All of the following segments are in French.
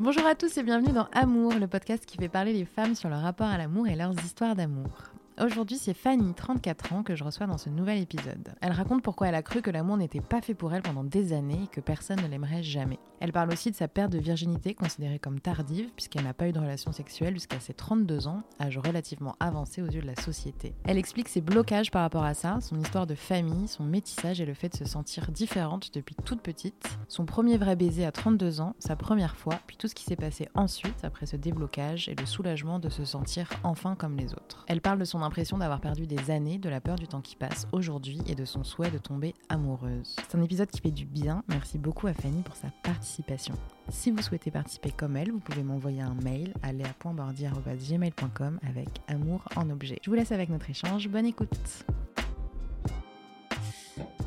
Bonjour à tous et bienvenue dans Amour, le podcast qui fait parler les femmes sur leur rapport à l'amour et leurs histoires d'amour. Aujourd'hui, c'est Fanny, 34 ans, que je reçois dans ce nouvel épisode. Elle raconte pourquoi elle a cru que l'amour n'était pas fait pour elle pendant des années et que personne ne l'aimerait jamais. Elle parle aussi de sa perte de virginité considérée comme tardive puisqu'elle n'a pas eu de relation sexuelle jusqu'à ses 32 ans, âge relativement avancé aux yeux de la société. Elle explique ses blocages par rapport à ça, son histoire de famille, son métissage et le fait de se sentir différente depuis toute petite, son premier vrai baiser à 32 ans, sa première fois, puis tout ce qui s'est passé ensuite après ce déblocage et le soulagement de se sentir enfin comme les autres. Elle parle de son impression d'avoir perdu des années, de la peur du temps qui passe aujourd'hui et de son souhait de tomber amoureuse. C'est un épisode qui fait du bien. Merci beaucoup à Fanny pour sa participation. Si vous souhaitez participer comme elle, vous pouvez m'envoyer un mail à léa.bordier.gmail.com avec amour en objet. Je vous laisse avec notre échange. Bonne écoute.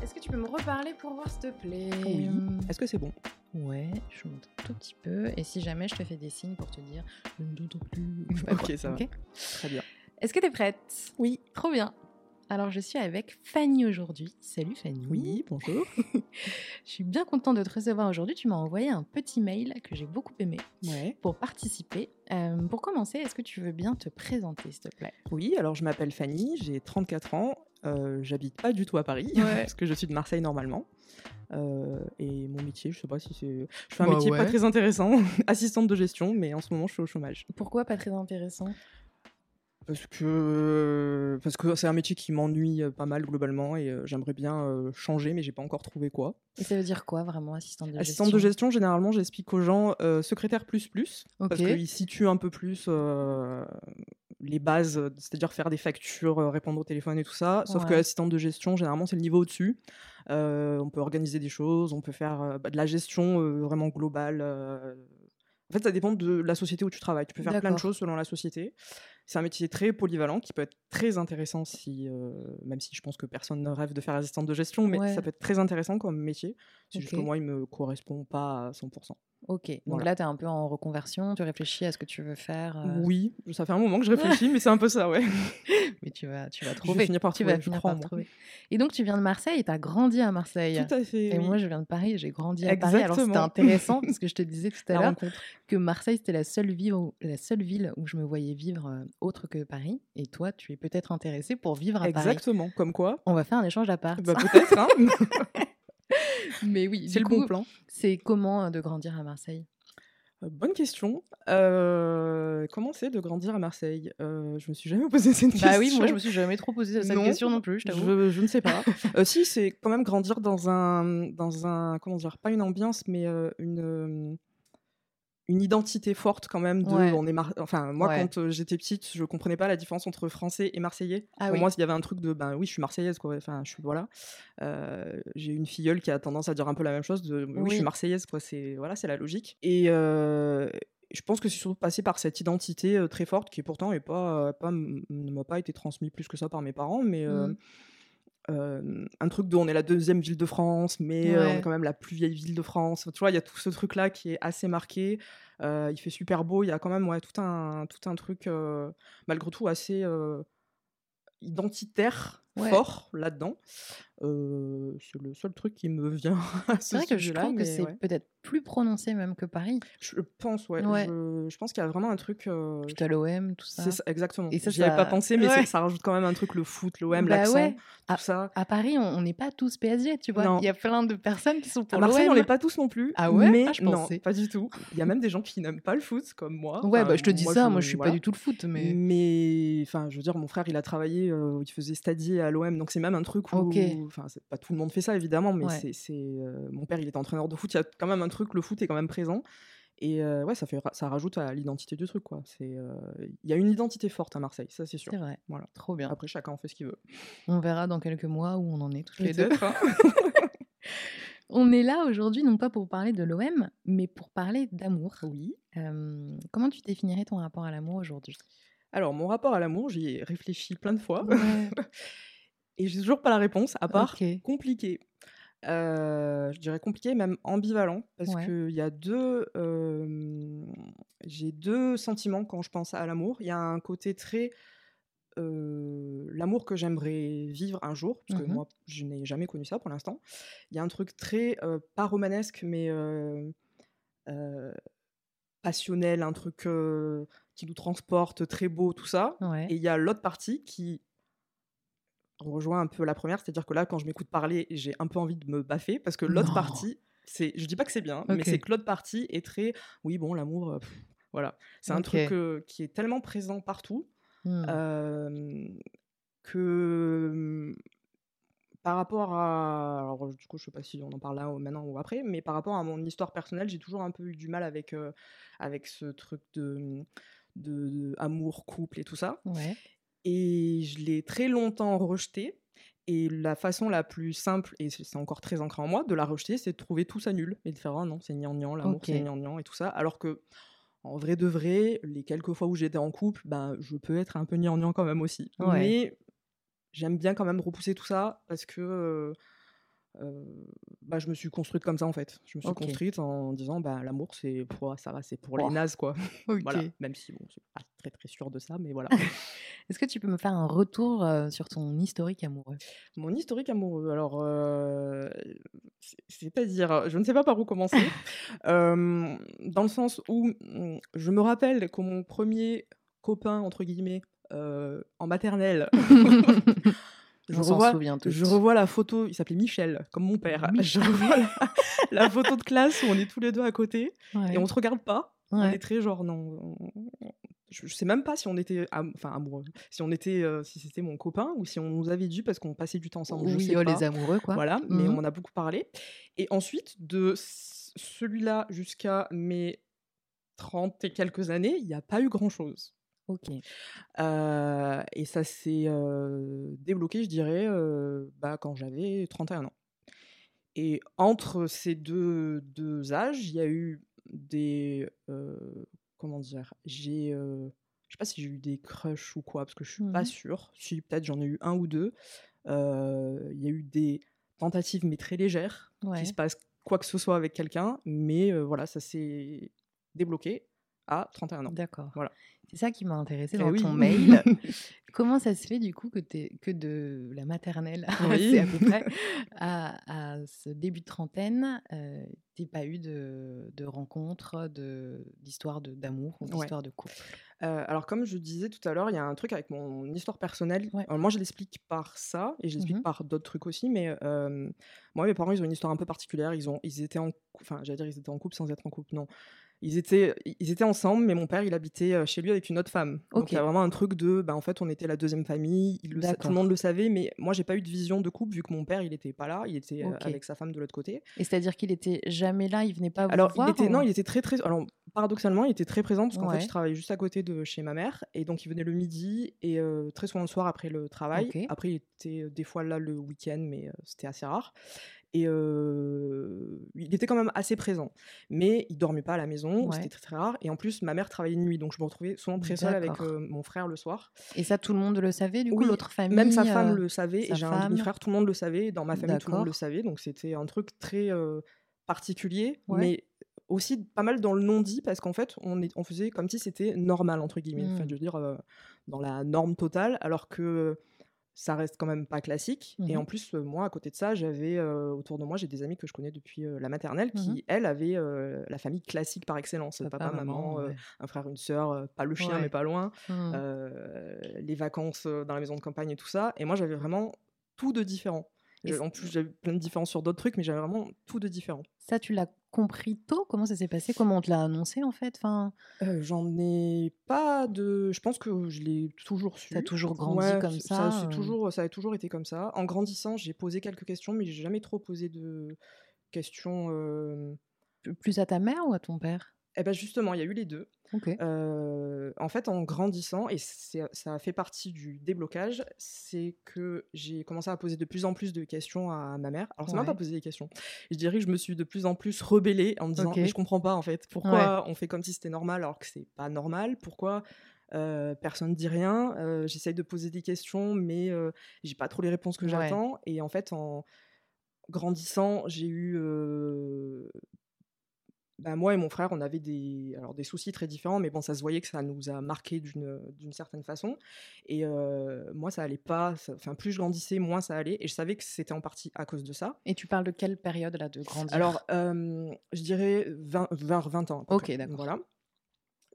Est-ce que tu peux me reparler pour voir, s'il te plaît? Oui. Est-ce que c'est bon? Ouais, je monte un tout petit peu. Et si jamais je te fais des signes pour te dire je ne t'entends plus. Ok, ça va. ok? Très bien. Est-ce que tu es prête? Oui. Trop bien. Alors, je suis avec Fanny aujourd'hui. Salut Fanny. Oui, bonjour. Je suis bien contente de te recevoir aujourd'hui. Tu m'as envoyé un petit mail que j'ai beaucoup aimé Ouais. pour participer. Euh, pour commencer, est-ce que tu veux bien te présenter, s'il te plaît? Oui, alors je m'appelle Fanny, j'ai 34 ans. euh, J'habite pas du tout à Paris, Ouais. parce que je suis de Marseille normalement. Euh, et mon métier, je sais pas si c'est. Je fais un Bah métier ouais. pas très intéressant, assistante de gestion, mais en ce moment je suis au chômage. Pourquoi pas très intéressant? Parce que parce que c'est un métier qui m'ennuie euh, pas mal globalement et euh, j'aimerais bien euh, changer, mais j'ai pas encore trouvé quoi. Et ça veut dire quoi vraiment, assistante de Assistante gestion de gestion, généralement, j'explique aux gens euh, secrétaire plus plus, Ok. parce qu'ils situent un peu plus euh, les bases, euh, c'est-à-dire faire des factures, euh, répondre au téléphone et tout ça. Sauf que Ouais. assistante de gestion, généralement, c'est le niveau au-dessus. Euh, on peut organiser des choses, on peut faire euh, bah, de la gestion euh, vraiment globale. euh. En fait, ça dépend de la société où tu travailles. Tu peux faire plein de choses selon la société. C'est un métier très polyvalent qui peut être très intéressant si, euh, même si je pense que personne ne rêve de faire assistante de gestion, mais Ouais. ça peut être très intéressant comme métier. C'est juste que moi, il me correspond pas à 100%. Ok, donc Voilà. là, tu es un peu en reconversion, tu réfléchis à ce que tu veux faire. euh, Oui, ça fait un moment que je réfléchis, mais c'est un peu ça, ouais. Mais tu vas, tu vas vais trouver. finir par tu trouver, vas je finir crois en par trouver. Et donc, tu viens de Marseille et tu as grandi à Marseille. Tout à fait. Et oui. moi, je viens de Paris j'ai grandi à Paris. Alors, c'était Exactement. intéressant parce que je te disais tout à l'heure que Marseille, c'était la seule, ville où, la seule ville où je me voyais vivre euh, autre que Paris. Et toi, tu es peut-être intéressé pour vivre à Paris. Exactement, comme quoi. On va faire un échange d'appart. Bah, peut-être, hein. Mais oui, c'est le bon plan. c'est comment euh, de grandir à Marseille? Euh, Bonne question. Euh, comment c'est de grandir à Marseille? Euh, Je me suis jamais posé cette question. Bah oui, moi, je me suis jamais trop posé cette Non, question non plus, je. Je, je ne sais pas. Euh, si, c'est quand même grandir dans un, dans un, comment dire, pas une ambiance, mais une, une identité forte quand même. De, Ouais. on est mar- enfin, moi, Ouais. quand euh, j'étais petite, je comprenais pas la différence entre français et marseillais. Ah Pour oui. moi, s'il y avait un truc de, ben oui, je suis marseillaise, quoi. Enfin, je suis voilà. Euh, J'ai une filleule qui a tendance à dire un peu la même chose. De, oui, je suis marseillaise, quoi. C'est voilà, c'est la logique. Et euh, je pense que c'est surtout passé par cette identité très forte qui pourtant est pas, pas ne m'a pas été transmise plus que ça par mes parents, mais Mhm. Euh, un truc de on est la deuxième ville de France, mais euh, on est quand même la plus vieille ville de France. Tu vois, il y a tout ce truc là qui est assez marqué. Euh, il fait super beau. Il y a quand même ouais, tout un tout un truc malgré tout assez identitaire Ouais. fort là-dedans. Euh, c'est le seul truc qui me vient à ce C'est vrai que je trouve que c'est ouais. peut-être plus prononcé même que Paris. Je pense, ouais. Ouais. Je, je pense qu'il y a vraiment un truc. euh, Puis t'as l'OM, tout ça. exactement. Et ça, J'y avais pas pensé, mais Ouais. ça rajoute quand même un truc, le foot, l'OM, Bah l'accent, ouais. tout ça. À Paris, on n'est pas tous PSG, tu vois. Non. Il y a plein de personnes qui sont pour À Marseille, on l'OM. l'est pas tous non plus. Ah ouais? Mais Ah, je non, pas du tout. Il y a même des gens qui n'aiment pas le foot, comme moi. Ouais, Enfin, bah je te dis ça, moi je suis voilà. pas du tout le foot, mais. Mais enfin, je veux dire, mon frère, il a travaillé, euh, il faisait stadier à l'OM, donc c'est même un truc où, enfin, pas tout le monde fait ça évidemment, mais Ouais. c'est, euh, mon père, il était entraîneur de foot, il y a quand même un truc, le foot est quand même présent, et euh, ouais, ça fait, ça rajoute à l'identité du truc, quoi. C'est, euh, il y a une identité forte à Marseille, ça c'est sûr. C'est vrai. Voilà. Trop bien. Après, chacun en fait ce qu'il veut. On verra dans quelques mois où on en est tous les deux. On est là aujourd'hui, non pas pour parler de l'OM, mais pour parler d'amour. Oui. Comment tu définirais ton rapport à l'amour aujourd'hui? Alors, mon rapport à l'amour, j'y ai réfléchi plein de fois. Ouais. Et j'ai toujours pas la réponse, à part Ok. compliqué. Euh, je dirais compliqué, même ambivalent, parce Ouais. qu'il y a deux. euh, j'ai deux sentiments quand je pense à l'amour. Il y a un côté très. euh, l'amour que j'aimerais vivre un jour, parce que Mhm. moi, je n'ai jamais connu ça pour l'instant. Il y a un truc très, pas romanesque, mais passionnel, un truc qui nous transporte, très beau, tout ça. Ouais. Et il y a l'autre partie qui rejoint un peu la première, c'est-à-dire que là, quand je m'écoute parler, j'ai un peu envie de me baffer parce que l'autre partie, c'est, je dis pas que c'est bien, mais c'est que l'autre partie est très, oui, bon, l'amour, euh, voilà, c'est un truc euh, qui est tellement présent partout Hmm. euh, que hum, par rapport à, alors du coup, je sais pas si on en parle là ou maintenant ou après, mais par rapport à mon histoire personnelle, j'ai toujours un peu eu du mal avec euh, avec ce truc de, de, de amour, couple et tout ça. Ouais. Et je l'ai très longtemps rejeté. Et la façon la plus simple, et c'est encore très ancré en moi, de la rejeter, c'est de trouver tout ça nul. Et de faire, ah non, c'est gnangnan, l'amour, Ok. c'est gnangnan et tout ça. Alors que, en vrai de vrai, les quelques fois où j'étais en couple, ben, je peux être un peu gnangnan quand même aussi. Ouais. Mais j'aime bien quand même repousser tout ça parce que euh, bah, je me suis construite comme ça en fait. Je me suis construite en disant, bah, l'amour, c'est pour, ça va, c'est pour Oh. les nazes, quoi. Voilà. Même si, bon, c'est pas très très sûr de ça, mais voilà. Est-ce que tu peux me faire un retour euh, sur ton historique amoureux? Mon historique amoureux, alors, euh, c'est- c'est-à-dire, je ne sais pas par où commencer, euh, dans le sens où mm, je me rappelle que mon premier copain, entre guillemets, euh, en maternelle, je revois, je la photo, il s'appelait Michel, comme mon père, je revois la, la photo de classe où on est tous les deux à côté, Ouais. et on se regarde pas, on est très genre, non, on- je, je sais même pas si on était, am- enfin amoureux, si on était, euh, si c'était mon copain, ou si on nous avait dit parce qu'on passait du temps ensemble, je Oui, sais oh, pas. les amoureux, quoi. Voilà, mais Mhm. on en a beaucoup parlé. Et ensuite, de celui-là jusqu'à mes 30 et quelques années, il n'y a pas eu grand-chose. Ok. Euh, et ça s'est euh, débloqué, je dirais, euh, bah, quand j'avais 31 ans. Et entre ces deux, deux âges, il y a eu des... comment dire J'ai... je sais pas si j'ai eu des crushs ou quoi, parce que je suis pas Mhm. sûre. Si, peut-être j'en ai eu un ou deux. Il y a eu des tentatives, mais très légères, Ouais. qu'il se passe quoi que ce soit avec quelqu'un. Mais voilà, ça s'est débloqué à 31 ans. D'accord. Voilà. C'est ça qui m'a intéressé Eh dans oui. ton mail. Comment ça se fait du coup que, t'es- que de la maternelle, Oui. à peu près, à, à ce début de trentaine, euh, t'aies pas eu de, de rencontres, de- d'histoire de- d'amour ou Ouais. d'histoire de couple? Euh, alors, comme je disais tout à l'heure, il y a un truc avec mon histoire personnelle. Ouais. Alors, moi, je l'explique par ça, et je l'explique Mhm. par d'autres trucs aussi, mais euh, moi, mes parents, ils ont une histoire un peu particulière. Ils, ont, ils étaient en... Enfin, j'allais dire, ils étaient en couple sans être en couple, non. Ils étaient, ils étaient ensemble, mais mon père, il habitait euh, chez lui avec une autre femme. Donc, il y a vraiment un truc de, bah, en fait, on était la deuxième famille, il le sa- tout le monde le savait, mais moi, j'ai pas eu de vision de couple, vu que mon père, il était pas là, il était euh, avec sa femme de l'autre côté. Et c'est-à-dire qu'il était jamais là, il venait pas vous Alors, voir il était, non, ou- il était très, très. Alors, paradoxalement, il était très présent parce qu'en Ouais. fait, je travaillais juste à côté de chez ma mère et donc il venait le midi et euh, très souvent le soir après le travail. Après, il était des fois là le week-end, mais euh, c'était assez rare. Et euh, il était quand même assez présent, mais il dormait pas à la maison, Ouais. c'était très, très rare. Et en plus, ma mère travaillait de nuit, donc je me retrouvais souvent très seule avec euh, mon frère le soir. Et ça, tout le monde le savait, du coup, Oui, l'autre famille Même sa femme euh, le savait, sa et j'ai un demi-frère, tout le monde le savait, dans ma famille, tout le monde le savait, donc c'était un truc très particulier, Ouais. mais aussi pas mal dans le non-dit, parce qu'en fait, on, est, on faisait comme si c'était normal, entre guillemets, enfin, Mm. je veux dire, euh, dans la norme totale, alors que ça reste quand même pas classique. Et Mhm. en plus, euh, moi, à côté de ça, j'avais euh, autour de moi, j'ai des amis que je connais depuis euh, la maternelle, Mhm. qui, elles, avaient euh, la famille classique par excellence. Papa, maman, ouais. un frère, une sœur, pas le chien, Ouais. mais pas loin euh, les vacances dans la maison de campagne et tout ça. Et moi, j'avais vraiment tout de différent. Et en plus, j'avais plein de différences sur d'autres trucs, mais j'avais vraiment tout de différent. Ça, tu l'as compris tôt? Comment ça s'est passé? Comment on te l'a annoncé, en fait? Enfin, Euh, J'en ai pas de. Je pense que je l'ai toujours su. T'as toujours grandi Ouais, comme ça, euh. toujours, ça a toujours été comme ça. En grandissant, j'ai posé quelques questions, mais j'ai jamais trop posé de questions. euh, Plus à ta mère ou à ton père? Eh ben justement, il y a eu les deux. Euh, en fait, en grandissant, et ça a fait partie du déblocage, c'est que j'ai commencé à poser de plus en plus de questions à ma mère. Alors, ça m'a Ouais. pas posé des questions. Je dirais que je me suis de plus en plus rebellée en me disant, Ok. mais je comprends pas en fait, pourquoi on fait comme si c'était normal alors que c'est pas normal? Pourquoi euh, personne dit rien? Euh, J'essaye de poser des questions, mais j'ai pas trop les réponses que Ouais. j'attends. Et en fait, en grandissant, j'ai eu bah, moi et mon frère, on avait des, alors des soucis très différents, mais bon, ça se voyait que ça nous a marqué d'une certaine façon. Et euh, moi, ça allait pas. Enfin, plus je grandissais, moins ça allait. Et je savais que c'était en partie à cause de ça. Et tu parles de quelle période là de grandir? Alors, euh, je dirais 20, 20, 20 ans. Ok, d'accord. Voilà.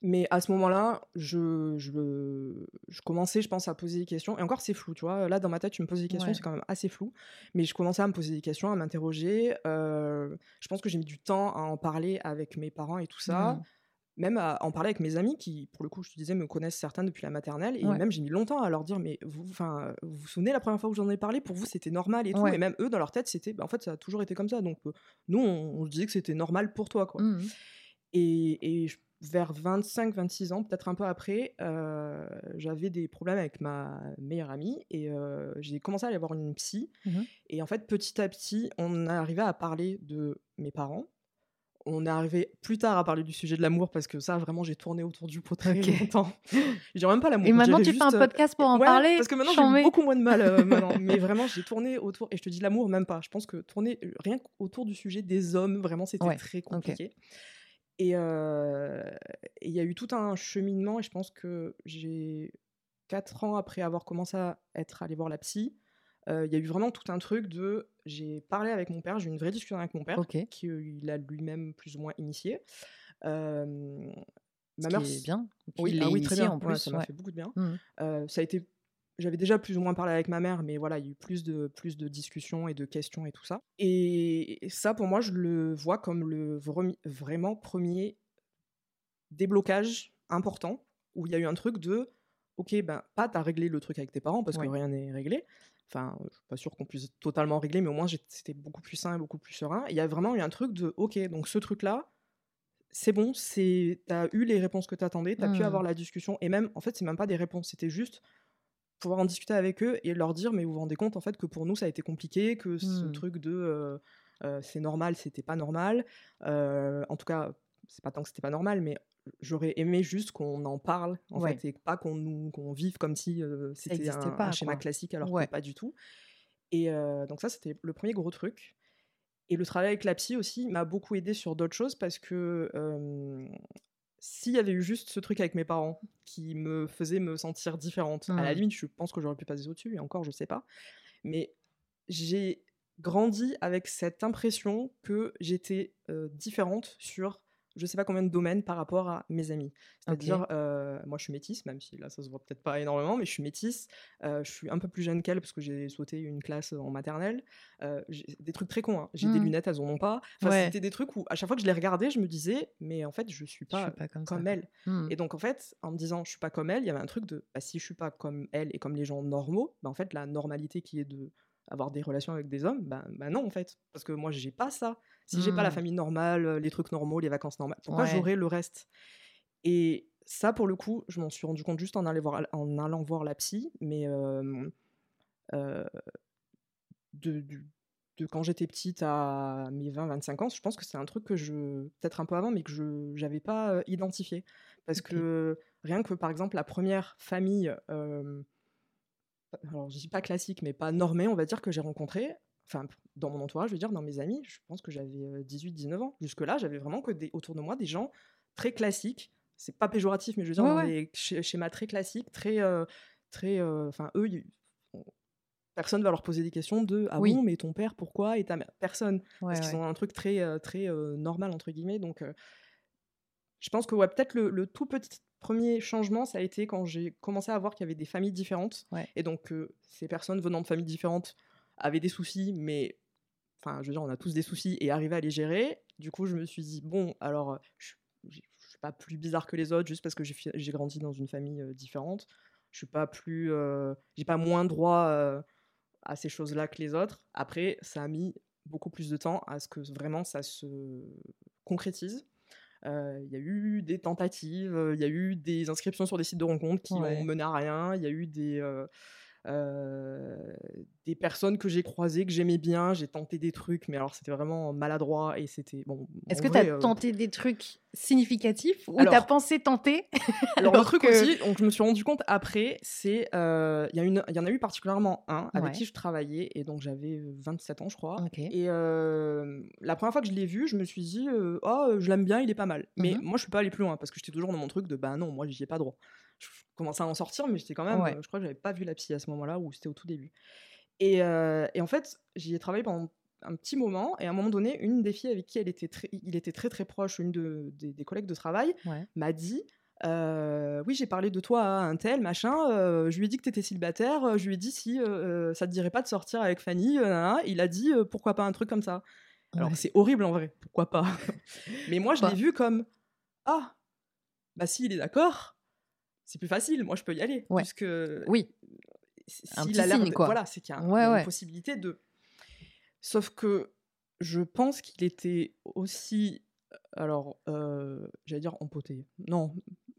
Mais à ce moment-là, je, je, je commençais, je pense, à poser des questions. Et encore, c'est flou, tu vois. Là, dans ma tête, tu me poses des questions, Ouais. c'est quand même assez flou. Mais je commençais à me poser des questions, à m'interroger. Euh, je pense que j'ai mis du temps à en parler avec mes parents et tout ça. Mm. Même à en parler avec mes amis qui, pour le coup, je te disais, me connaissent certains depuis la maternelle. Et Ouais. même, j'ai mis longtemps à leur dire, mais vous, vous vous souvenez la première fois où j'en ai parlé? Pour vous, c'était normal et tout. Ouais. Et même eux, dans leur tête, c'était, bah, en fait, ça a toujours été comme ça. Donc, euh, nous, on, disait que c'était normal pour toi, quoi. Mhm. Et, et je- vers 25-26 ans, peut-être un peu après, euh, j'avais des problèmes avec ma meilleure amie et euh, j'ai commencé à aller voir une psy. Mhm. Et en fait, petit à petit, on arrivait à parler de mes parents. On est arrivé plus tard à parler du sujet de l'amour parce que ça, vraiment, j'ai tourné autour du pot très Ok. longtemps. je dirais même pas l'amour. Et maintenant, tu fais un euh, podcast pour en ouais, parler Parce que maintenant, j'ai beaucoup moins de mal euh, maintenant. Mais vraiment, j'ai tourné autour. Et je te dis l'amour, même pas. Je pense que tourner rien qu'autour du sujet des hommes, vraiment, c'était Ouais, très compliqué. Et il y a eu tout un cheminement. Et je pense que j'ai quatre ans après avoir commencé à être allé voir la psy. euh, Il y a eu vraiment tout un truc de. J'ai parlé avec mon père, j'ai eu une vraie discussion avec mon père, Ok. qu'il a lui-même plus ou moins initié. Euh, ma mère, qui bien. Oui, il ah oui, très bien. en Ouais, plus. ça m'a fait beaucoup de bien. Euh, ça a été j'avais déjà plus ou moins parlé avec ma mère mais voilà il y a eu plus de plus de discussions et de questions et tout ça et ça pour moi je le vois comme le vraiment premier déblocage important où il y a eu un truc de ok ben pas t'as réglé le truc avec tes parents parce Ouais. que rien n'est réglé enfin je suis pas sûr qu'on puisse totalement régler mais au moins c'était beaucoup plus sain et beaucoup plus serein il y a vraiment eu un truc de ok donc ce truc là c'est bon, c'est t'as eu les réponses que t'attendais, t'as pu Mhm. avoir la discussion, et même, en fait, c'est même pas des réponses, c'était juste pouvoir en discuter avec eux et leur dire, mais vous vous rendez compte, en fait, que pour nous, ça a été compliqué, que ce Mhm. truc de euh, euh, c'est normal, c'était pas normal. Euh, en tout cas, c'est pas tant que c'était pas normal, mais j'aurais aimé juste qu'on en parle, en Ouais. fait, et pas qu'on nous qu'on vive comme si c'était un, pas, un schéma classique, alors Ouais. que pas du tout. Et donc ça, c'était le premier gros truc. Et le travail avec la psy aussi m'a beaucoup aidé sur d'autres choses parce que s'il y avait eu juste ce truc avec mes parents qui me faisait me sentir différente, à la limite, je pense que j'aurais pu passer au-dessus, et encore, je sais pas. Mais j'ai grandi avec cette impression que j'étais euh, différente sur je sais pas combien de domaines par rapport à mes amis. C'est-à-dire, euh, moi je suis métisse, même si là ça se voit peut-être pas énormément, mais je suis métisse. euh, je suis un peu plus jeune qu'elle parce que j'ai sauté une classe en maternelle. euh, des trucs très cons. hein. J'ai des Mhm. lunettes, elles en ont pas. Enfin, Ouais. C'était des trucs où à chaque fois que je les regardais, je me disais, mais en fait je suis Je pas, suis pas comme, elle. Mhm. Et donc, en fait, en me disant je suis pas comme elle, il y avait un truc de bah, si je suis pas comme elle et comme les gens normaux, bah, en fait, la normalité qui est de avoir des relations avec des hommes, bah non, en fait. Parce que moi, j'ai pas ça. Si j'ai pas la Mhm. famille normale, euh, les trucs normaux, les vacances normales, pourquoi Ouais. j'aurais le reste? Et ça, pour le coup, je m'en suis rendu compte juste en, allant voir, en allant voir la psy, mais euh, euh, de, quand j'étais petite à mes 20-25 ans, je pense que c'est un truc que je, peut-être un peu avant, mais que je n'avais pas euh, identifié. Parce que rien que, par exemple, la première famille, euh, alors je dis pas classique, mais pas normée, on va dire, que j'ai rencontrée, enfin, dans mon entourage, je veux dire, dans mes amis, je pense que j'avais 18-19 ans. Jusque-là, j'avais vraiment que des, autour de moi des gens très classiques. C'est pas péjoratif, mais je veux dire, Ouais, dans ouais. des sch- schémas très classiques, très. euh, très euh, Enfin, eux, ils- personne va leur poser des questions de Ah Oui. bon, mais ton père, pourquoi? Et ta mère Personne. Ouais, parce qu'ils ouais. ont un truc très, euh, très euh, normal, entre guillemets. Donc, euh, je pense que ouais, peut-être le, le tout petit premier changement, ça a été quand j'ai commencé à voir qu'il y avait des familles différentes. Ouais. Et donc, euh, ces personnes venant de familles différentes avaient des soucis, mais. Enfin, je veux dire, on a tous des soucis et arriver à les gérer. Du coup, je me suis dit, bon, alors, je je suis pas plus bizarre que les autres juste parce que j'ai grandi dans une famille euh, différente. Je suis pas plus. euh, j'ai pas moins droit euh, à ces choses-là que les autres. Après, ça a mis beaucoup plus de temps à ce que vraiment ça se concrétise. Euh, Il y a eu des tentatives, euh, il y a eu des inscriptions sur des sites de rencontres qui Ouais. ont mené à rien, il y a eu des, euh, des personnes que j'ai croisées, que j'aimais bien, j'ai tenté des trucs, mais alors c'était vraiment maladroit et c'était bon. Est-ce que tu as euh, tenté des trucs significatifs ou tu as pensé tenter Alors, le truc que- aussi, donc je me suis rendu compte après, c'est euh, il y, a une- il y en a eu particulièrement un avec Ouais. qui je travaillais et donc j'avais euh, 27 ans, je crois. Et la première fois que je l'ai vu, je me suis dit, oh, je l'aime bien, il est pas mal. Mais Mhm. moi, je suis pas allée plus loin parce que j'étais toujours dans mon truc de, bah non, moi, j'y ai pas droit. Je commençais à en sortir, mais j'étais quand même, Ouais. euh, je crois que j'avais pas vu la psy à ce moment-là où c'était au tout début. Et, euh, et en fait, j'y ai travaillé pendant un petit moment et à un moment donné, une des filles avec qui elle était très, il était très très proche, une de, des, des collègues de travail, Ouais. m'a dit. euh, oui, j'ai parlé de toi à un tel, machin. euh, je lui ai dit que tu étais célibataire. Je lui ai dit si euh, ça te dirait pas de sortir avec Fanny. il a dit pourquoi pas un truc comme ça? Alors Ouais. c'est horrible en vrai, pourquoi pas? Mais moi je l'ai vu comme ah bah si il est d'accord, c'est plus facile. Moi je peux y aller Ouais. puisque Oui. s- Un s'il a l'air signe, de- quoi. Voilà, c'est qu'il y a, Ouais, ouais. une possibilité de. Sauf que je pense qu'il était aussi, alors, euh, j'allais dire empoté. Non,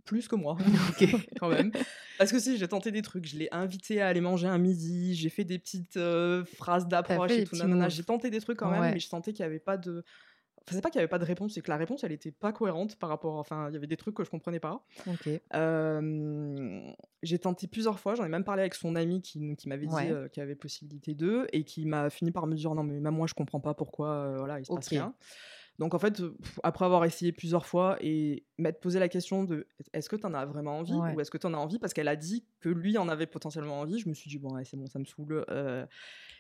plus que moi, quand même. Parce que si, j'ai tenté des trucs. Je l'ai invité à aller manger un midi. J'ai fait des petites euh, phrases d'approche et tout. nanana. J'ai tenté des trucs quand même, mais je sentais qu'il n'y avait pas de. Enfin, c'est pas qu'il n'y avait pas de réponse, c'est que la réponse, elle était pas cohérente par rapport. Enfin, il y avait des trucs que je comprenais pas. Euh, j'ai tenté plusieurs fois, j'en ai même parlé avec son ami qui, qui m'avait Ouais. dit euh, qu'il y avait possibilité d'eux et qui m'a fini par me dire non mais même moi je comprends pas pourquoi euh, voilà il se passe rien. Donc en fait, pff, après avoir essayé plusieurs fois et m'être posé la question de est-ce que tu en as vraiment envie Ouais. ou est-ce que tu en as envie? parce qu'elle a dit que lui en avait potentiellement envie, je me suis dit bon ouais, c'est bon ça me saoule.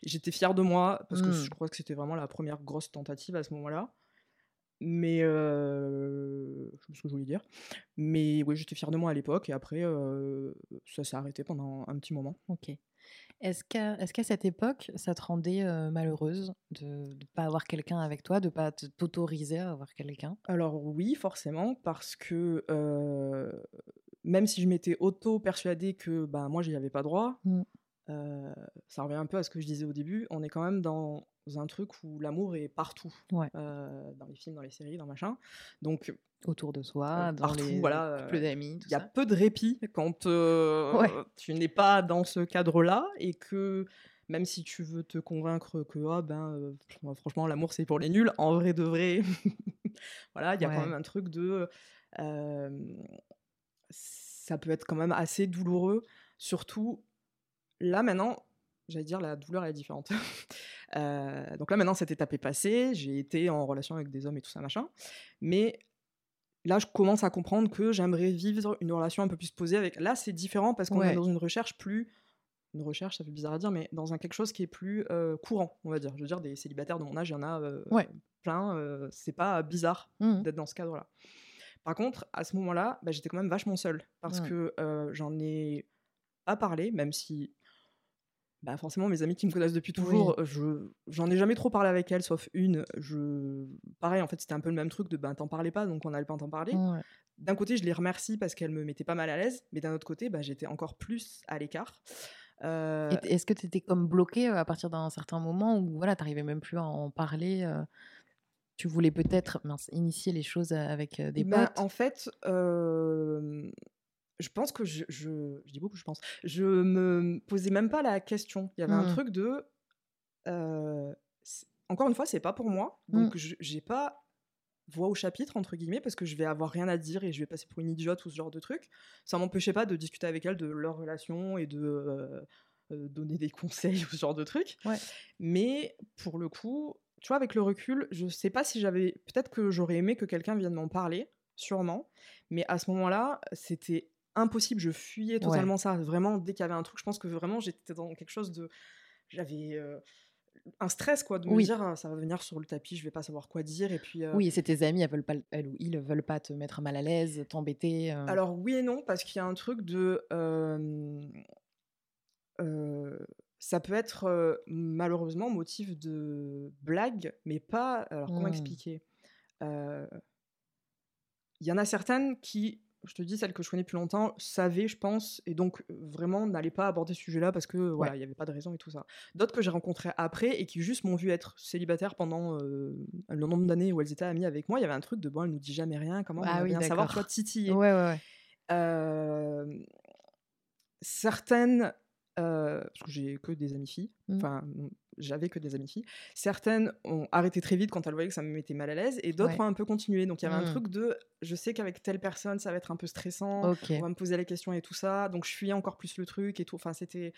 J'étais fière de moi parce que Mm. je crois que c'était vraiment la première grosse tentative à ce moment-là. Mais euh, je sais plus ce que je voulais dire. Mais oui, j'étais fière de moi à l'époque et après, euh, ça s'est arrêté pendant un petit moment. Ok. Est-ce qu'à est cette époque, ça te rendait euh, malheureuse de ne pas avoir quelqu'un avec toi, de pas te- t'autoriser à avoir quelqu'un? Alors oui, forcément, parce que même si je m'étais auto-persuadée que bah, moi, j'y avais pas droit, Mm. Euh, ça revient un peu à ce que je disais au début, on est quand même dans un truc où l'amour est partout, Ouais. euh, dans les films, dans les séries, dans machin. Donc autour de soi, Euh, dans partout, les voilà, couples d'amis, il y a ça peu de répit quand euh, Ouais. tu n'es pas dans ce cadre-là et que même si tu veux te convaincre que ah ben fr- franchement l'amour c'est pour les nuls en vrai de vrai voilà il y a quand même un truc de ça peut être quand même assez douloureux surtout là maintenant j'allais dire la douleur elle est différente Euh, donc là maintenant cette étape est passée j'ai été en relation avec des hommes et tout ça machin mais là, je commence à comprendre que j'aimerais vivre une relation un peu plus posée avec. Là, c'est différent parce qu'on Ouais. est dans une recherche plus. Une recherche, ça fait bizarre à dire, mais dans un quelque chose qui est plus euh, courant, on va dire. Je veux dire, des célibataires de mon âge, il y en a euh, Ouais. plein. euh, c'est pas bizarre Mhm. d'être dans ce cadre-là. Par contre, à ce moment-là, bah, j'étais quand même vachement seule parce Ouais. que j'en ai pas parlé, même si. Bah forcément, mes amis qui me connaissent depuis toujours, je j'en ai jamais trop parlé avec elles, sauf une. Je pareil, en fait, c'était un peu le même truc de ben t'en parlais pas, donc on n'allait pas t'en parler Ouais. d'un côté, je les remercie parce qu'elles me mettaient pas mal à l'aise, mais d'un autre côté, bah, j'étais encore plus à l'écart. Euh, Est-ce que tu étais comme bloqué à partir d'un certain moment où voilà, tu n'arrivais même plus à en parler euh, Tu voulais peut-être initier les choses euh, avec euh, des potes? en fait, euh, je pense que je, je, je dis beaucoup, je pense. Je me posais même pas la question. Il y avait un Mm. truc de. euh, encore une fois, c'est pas pour moi, Mm. donc je j'ai pas voix au chapitre entre guillemets parce que je vais avoir rien à dire et je vais passer pour une idiote ou ce genre de truc. Ça m'empêchait pas de discuter avec elles de leur relation et de euh, euh, donner des conseils ou ce genre de. Ouais. Mais pour le coup, tu vois, avec le recul, je sais pas si j'avais. Peut-être que j'aurais aimé que quelqu'un vienne m'en parler, sûrement. Mais à ce moment-là, c'était impossible. Je fuyais totalement ça. Vraiment, dès qu'il y avait un truc, je pense que vraiment, j'étais dans quelque chose de. J'avais. euh, un stress quoi de me Oui. dire Ah, ça va venir sur le tapis je vais pas savoir quoi dire et puis euh, Oui, et c'est tes amis, elles, veulent pas, elles ou ils veulent pas te mettre mal à l'aise, t'embêter. euh. Alors oui et non, parce qu'il y a un truc de... ça peut être malheureusement motif de blague, mais pas... Alors comment Hmm. expliquer? Il y en a certaines qui je te dis, celle que je connais plus longtemps, savait, je pense, et donc euh, vraiment n'allait pas aborder ce sujet-là parce que voilà, il n'y avait pas de raison et tout ça. D'autres que j'ai rencontrées après et qui juste m'ont vu être célibataire pendant euh, le nombre d'années où elles étaient amies avec moi, il y avait un truc de bon, elle nous dit jamais rien, comment on Ah va oui, bien savoir, toi, titiller. Ouais, ouais, ouais. Euh, certaines, euh, parce que j'ai que des amies filles, Mm. enfin j'avais que des amies filles, certaines ont arrêté très vite quand elles voyaient que ça me mettait mal à l'aise, et d'autres Ouais. ont un peu continué. Donc il y avait un truc de, je sais qu'avec telle personne ça va être un peu stressant, on va me poser les questions et tout ça, donc je fuyais encore plus le truc et tout. Enfin c'était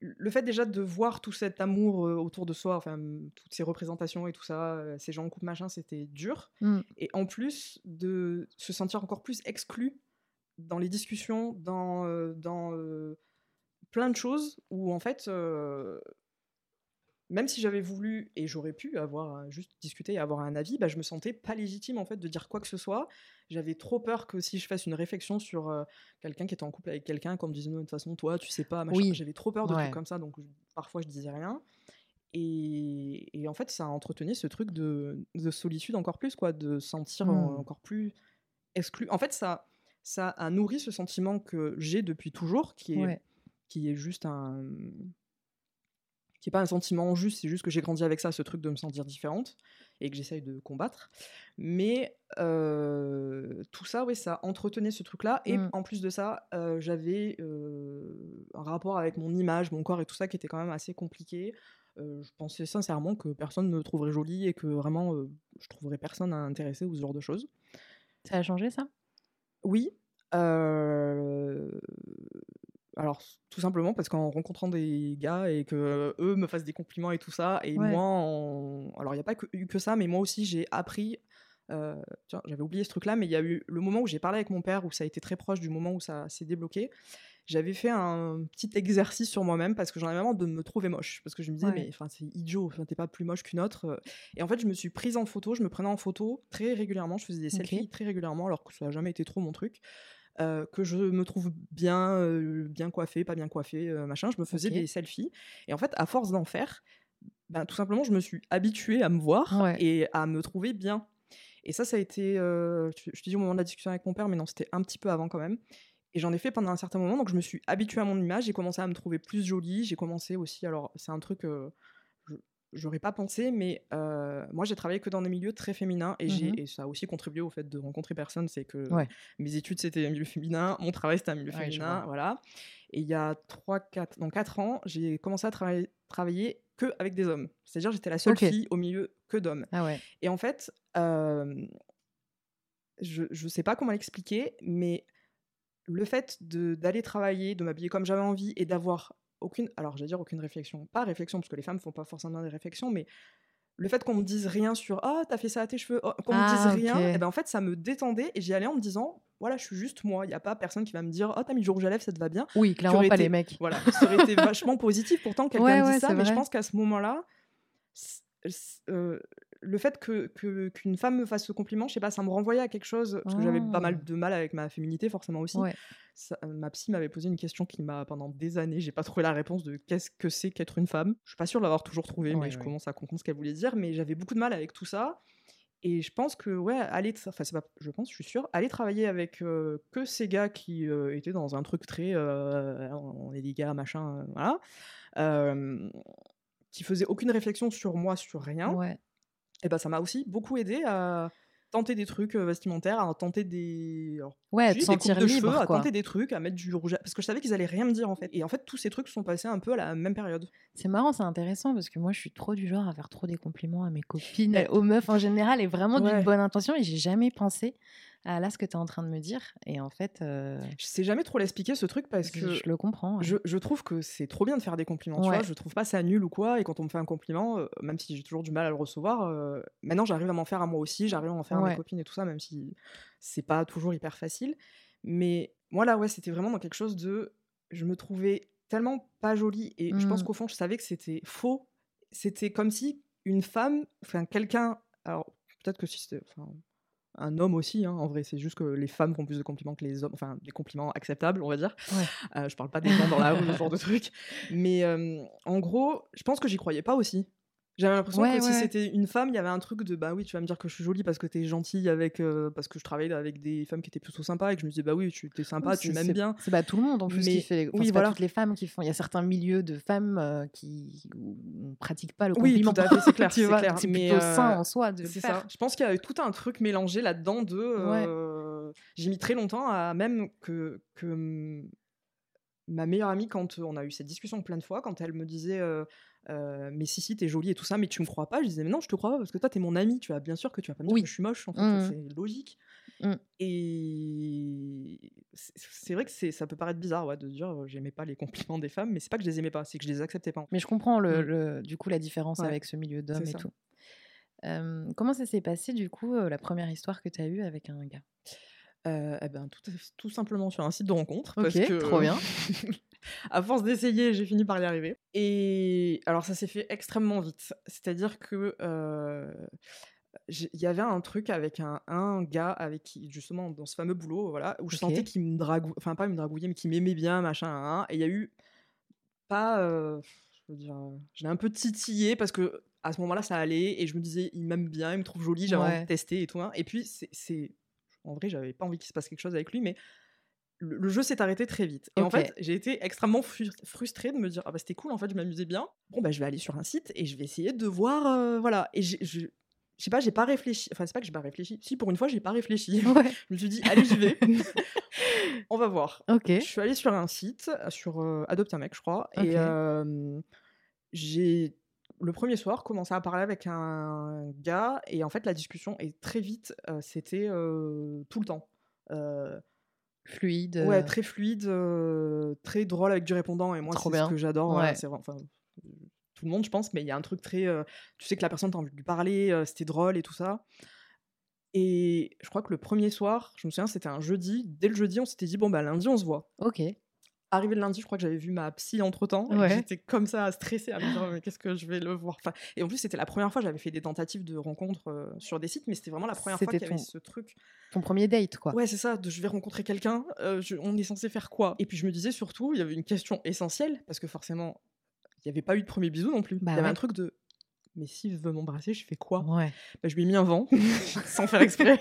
le fait déjà de voir tout cet amour euh, autour de soi, enfin toutes ces représentations et tout ça, euh, ces gens en couple machin, c'était dur. Mm. Et en plus de se sentir encore plus exclu dans les discussions, dans, euh, dans euh, plein de choses où en fait, euh, même si j'avais voulu et j'aurais pu avoir euh, juste discuté et avoir un avis, bah, je me sentais pas légitime en fait de dire quoi que ce soit. J'avais trop peur que si je fasse une réflexion sur euh, quelqu'un qui était en couple avec quelqu'un, qu'on me dise de toute façon toi tu sais pas, machin. Oui. J'avais trop peur de Ouais. trucs comme ça, donc je- parfois je disais rien. Et, et en fait, ça a entretenu ce truc de, de solitude encore plus, quoi, de sentir Mm. en- encore plus exclu. En fait, ça, ça a nourri ce sentiment que j'ai depuis toujours, qui est, Ouais. qui est juste un. Qui est pas un sentiment juste, c'est juste que j'ai grandi avec ça, ce truc de me sentir différente et que j'essaye de combattre. Mais euh, tout ça, oui, ça entretenait ce truc-là. Et Mm. en plus de ça, euh, j'avais euh, un rapport avec mon image, mon corps et tout ça qui était quand même assez compliqué. Je pensais sincèrement que personne ne me trouverait jolie et que vraiment je trouverais personne à intéresser ou ce genre de choses. Ça a changé ça? Oui. euh, Alors, tout simplement parce qu'en rencontrant des gars et que euh, eux me fassent des compliments et tout ça, et Ouais. moi, en- alors il n'y a pas que, eu que ça, mais moi aussi j'ai appris. euh, Tiens, j'avais oublié ce truc-là, mais il y a eu le moment où j'ai parlé avec mon père, où ça a été très proche du moment où ça s'est débloqué. J'avais fait un petit exercice sur moi-même parce que j'en avais marre de me trouver moche. Parce que je me disais, Ouais. mais enfin, c'est idiot, t'es pas plus moche qu'une autre. euh. Et en fait, je me suis prise en photo, je me prenais en photo très régulièrement, je faisais des selfies très régulièrement, alors que ça n'a jamais été trop mon truc. Euh, que je me trouve bien, euh, bien coiffée, pas bien coiffée, euh, machin. Je me faisais des selfies. Et en fait, à force d'en faire, ben, tout simplement, je me suis habituée à me voir Ouais. et à me trouver bien. Et ça, ça a été, je te dis au moment de la discussion avec mon père, mais non, c'était un petit peu avant quand même. Et j'en ai fait pendant un certain moment, donc je me suis habituée à mon image, j'ai commencé à me trouver plus jolie, j'ai commencé aussi, alors c'est un truc, euh, j'aurais pas pensé, mais euh, moi j'ai travaillé que dans des milieux très féminins, et, Mhm. et ça a aussi contribué au fait de rencontrer personne, c'est que Ouais. mes études c'était un milieu féminin, mon travail c'était un milieu Ouais, je féminin, voilà. Et il y a 3, 4, dans 4 ans, j'ai commencé à travailler, travailler que avec des hommes. C'est-à-dire j'étais la seule fille au milieu que d'hommes. Ah ouais. Et en fait, euh, je ne sais pas comment l'expliquer, mais le fait d'aller travailler, de m'habiller comme j'avais envie et d'avoir aucune, alors j'allais dire aucune réflexion, pas réflexion parce que les femmes font pas forcément des réflexions, mais le fait qu'on me dise rien sur ah t'as fait ça à tes cheveux, oh, qu'on me Ah, dise rien, ok. et ben en fait ça me détendait et j'y allais en me disant voilà je suis juste moi, il y a pas personne qui va me dire oh t'as mis du rouge à lèvres ça te va bien, Oui, clairement pas été- les mecs. voilà, ça aurait été vachement positif. Pourtant, quelqu'un Ouais, me dit ouais, ça, mais je pense qu'à ce moment-là, c- c- euh, le fait que que- qu'une femme me fasse ce compliment, je sais pas, ça me renvoyait à quelque chose parce que j'avais pas Ah. mal de mal avec ma féminité, forcément aussi. Ouais. Ça- euh, ma psy m'avait posé une question qui m'a pendant des années, j'ai pas trouvé la réponse de qu'est-ce que c'est qu'être une femme. Je suis pas sûre de l'avoir toujours trouvé, Ouais, mais je commence à comprendre ce qu'elle voulait dire. Mais j'avais beaucoup de mal avec tout ça. Et je pense que, ouais, aller, enfin, c'est pas, je pense, je suis sûre, aller travailler avec euh, que ces gars qui euh, étaient dans un truc très, euh, on est des gars, machin, voilà, qui faisaient aucune réflexion sur moi, sur rien, Ouais. et ben ça m'a aussi beaucoup aidé à tenter des trucs euh, vestimentaires, à tenter des, alors, Ouais, des sentir coupes de libre, cheveux, à tenter des trucs, à mettre du rouge, à- parce que je savais qu'ils allaient rien me dire en fait. Et en fait, tous ces trucs sont passés un peu à la même période. C'est marrant, c'est intéressant parce que moi, je suis trop du genre à faire trop des compliments à mes copines, aux meufs en général, et vraiment Ouais. d'une bonne intention. Et j'ai jamais pensé à là ce que tu es en train de me dire. Et en fait, euh, Je sais jamais trop l'expliquer ce truc parce que je le comprends. ouais. je, je trouve que c'est trop bien de faire des compliments. Tu vois, je trouve pas ça nul ou quoi. Et quand on me fait un compliment, euh, même si j'ai toujours du mal à le recevoir, euh, maintenant j'arrive à m'en faire à moi aussi, j'arrive à m'en faire à mes copines et tout ça, même si c'est pas toujours hyper facile. Mais moi là, ouais, c'était vraiment dans quelque chose de. Je me trouvais tellement pas jolie et je pense Mm. qu'au fond, je savais que c'était faux. C'était comme si une femme, enfin quelqu'un. Alors peut-être que si c'était. Enfin, un homme aussi, hein, en vrai, c'est juste que les femmes font plus de compliments que les hommes, enfin des compliments acceptables, on va dire. Ouais. Euh, je parle pas des gens dans la rue, ce genre de truc. Mais euh, en gros, je pense que j'y croyais pas aussi. J'avais l'impression Ouais, que si ouais, c'était une femme, il y avait un truc de bah oui, tu vas me dire que je suis jolie parce que t'es gentille avec euh, parce que je travaille avec des femmes qui étaient plutôt sympas et que je me disais bah oui, tu es sympa, Oui, tu m'aimes bien. C'est pas tout le monde en plus Mais- qui fait. Enfin, oui, c'est pas voilà. toutes les femmes qui font. Il y a certains milieux de femmes euh, qui on pratique pas le Oui, compliment. tout à fait, c'est clair, c'est clair, C'est plutôt sain euh, en soi de C'est faire. ça. Je pense qu'il y a tout un truc mélangé là-dedans de. euh, J'ai mis très longtemps à même que, que ma meilleure amie, quand on a eu cette discussion plein de fois, quand elle me disait euh, Mais si, si, t'es jolie et tout ça, mais tu me crois pas, je disais Mais non, je te crois pas parce que toi, t'es mon amie, tu vas bien sûr que tu vas pas me dire Oui. que je suis moche, en fait, Mhm. c'est logique. Mm. Et c'est- vrai que ça peut paraître bizarre ouais, de dire euh, J'aimais pas les compliments des femmes, mais c'est pas que je les aimais pas, c'est que je les acceptais pas. Mais je comprends le, le- du coup la différence Ouais, avec ce milieu d'hommes et ça. tout. Euh, comment ça s'est passé du coup la première histoire que tu as eue avec un gars? Euh, eh ben, tout, tout simplement sur un site de rencontre. Ok, parce que, trop bien. à force d'essayer, j'ai fini par y arriver. Et alors, ça s'est fait extrêmement vite. C'est-à-dire que euh, il y avait un truc avec un, un gars avec qui, justement, dans ce fameux boulot, voilà, où je sentais qu'il me dragouillait, enfin, pas il me dragouillait, mais qu'il m'aimait bien, machin, hein, et il y a eu pas. euh, je veux dire, je l'ai un peu titillé parce que. À ce moment-là, ça allait et je me disais, il m'aime bien, il me trouve jolie, j'avais envie Ouais. de tester et tout. hein. Et puis, c'est- c'est en vrai, j'avais pas envie qu'il se passe quelque chose avec lui, mais le, jeu s'est arrêté très vite. Et en fait, j'ai été extrêmement fru- frustrée de me dire ah bah c'était cool, en fait, je m'amusais bien. Bon bah je vais aller sur un site et je vais essayer de voir, euh, voilà. Et je, je sais pas, j'ai pas réfléchi. Enfin c'est pas que j'ai pas réfléchi. Si pour une fois j'ai pas réfléchi. Ouais. je me suis dit allez j'y vais. On va voir. Ok. Je suis allée sur un site, sur euh, Adopte un mec, je crois, et euh, j'ai le premier soir commencé à parler avec un gars, et en fait la discussion est très vite, euh, c'était euh, tout le temps. Euh, Fluide. Ouais, euh, très fluide, euh, très drôle avec du répondant, et moi c'est ce que j'adore. voilà, Ouais. enfin, tout le monde, je pense, mais il y a un truc très. euh, tu sais que la personne, t'as envie de lui parler, c'était drôle et tout ça. Et je crois que le premier soir, je me souviens, c'était un jeudi. Dès le jeudi, on s'était dit, bon, bah lundi, on se voit. Ok. Arrivé le lundi, je crois que j'avais vu ma psy entre temps. Ouais. J'étais comme ça, stressée, à me dire, mais qu'est-ce que je vais le voir? Enfin, Et en plus, c'était la première fois, j'avais fait des tentatives de rencontres euh, sur des sites, mais c'était vraiment la première fois qu'il y avait ce truc. Ton premier date quoi. Ouais, c'est ça, de je vais rencontrer quelqu'un, euh, on est censé faire quoi? Et puis je me disais surtout, il y avait une question essentielle, parce que forcément, il n'y avait pas eu de premier bisou non plus. Bah il y avait ouais. un truc de, mais s'il veut m'embrasser, je fais quoi? Ouais. Bah, Je lui ai mis un vent, sans faire exprès.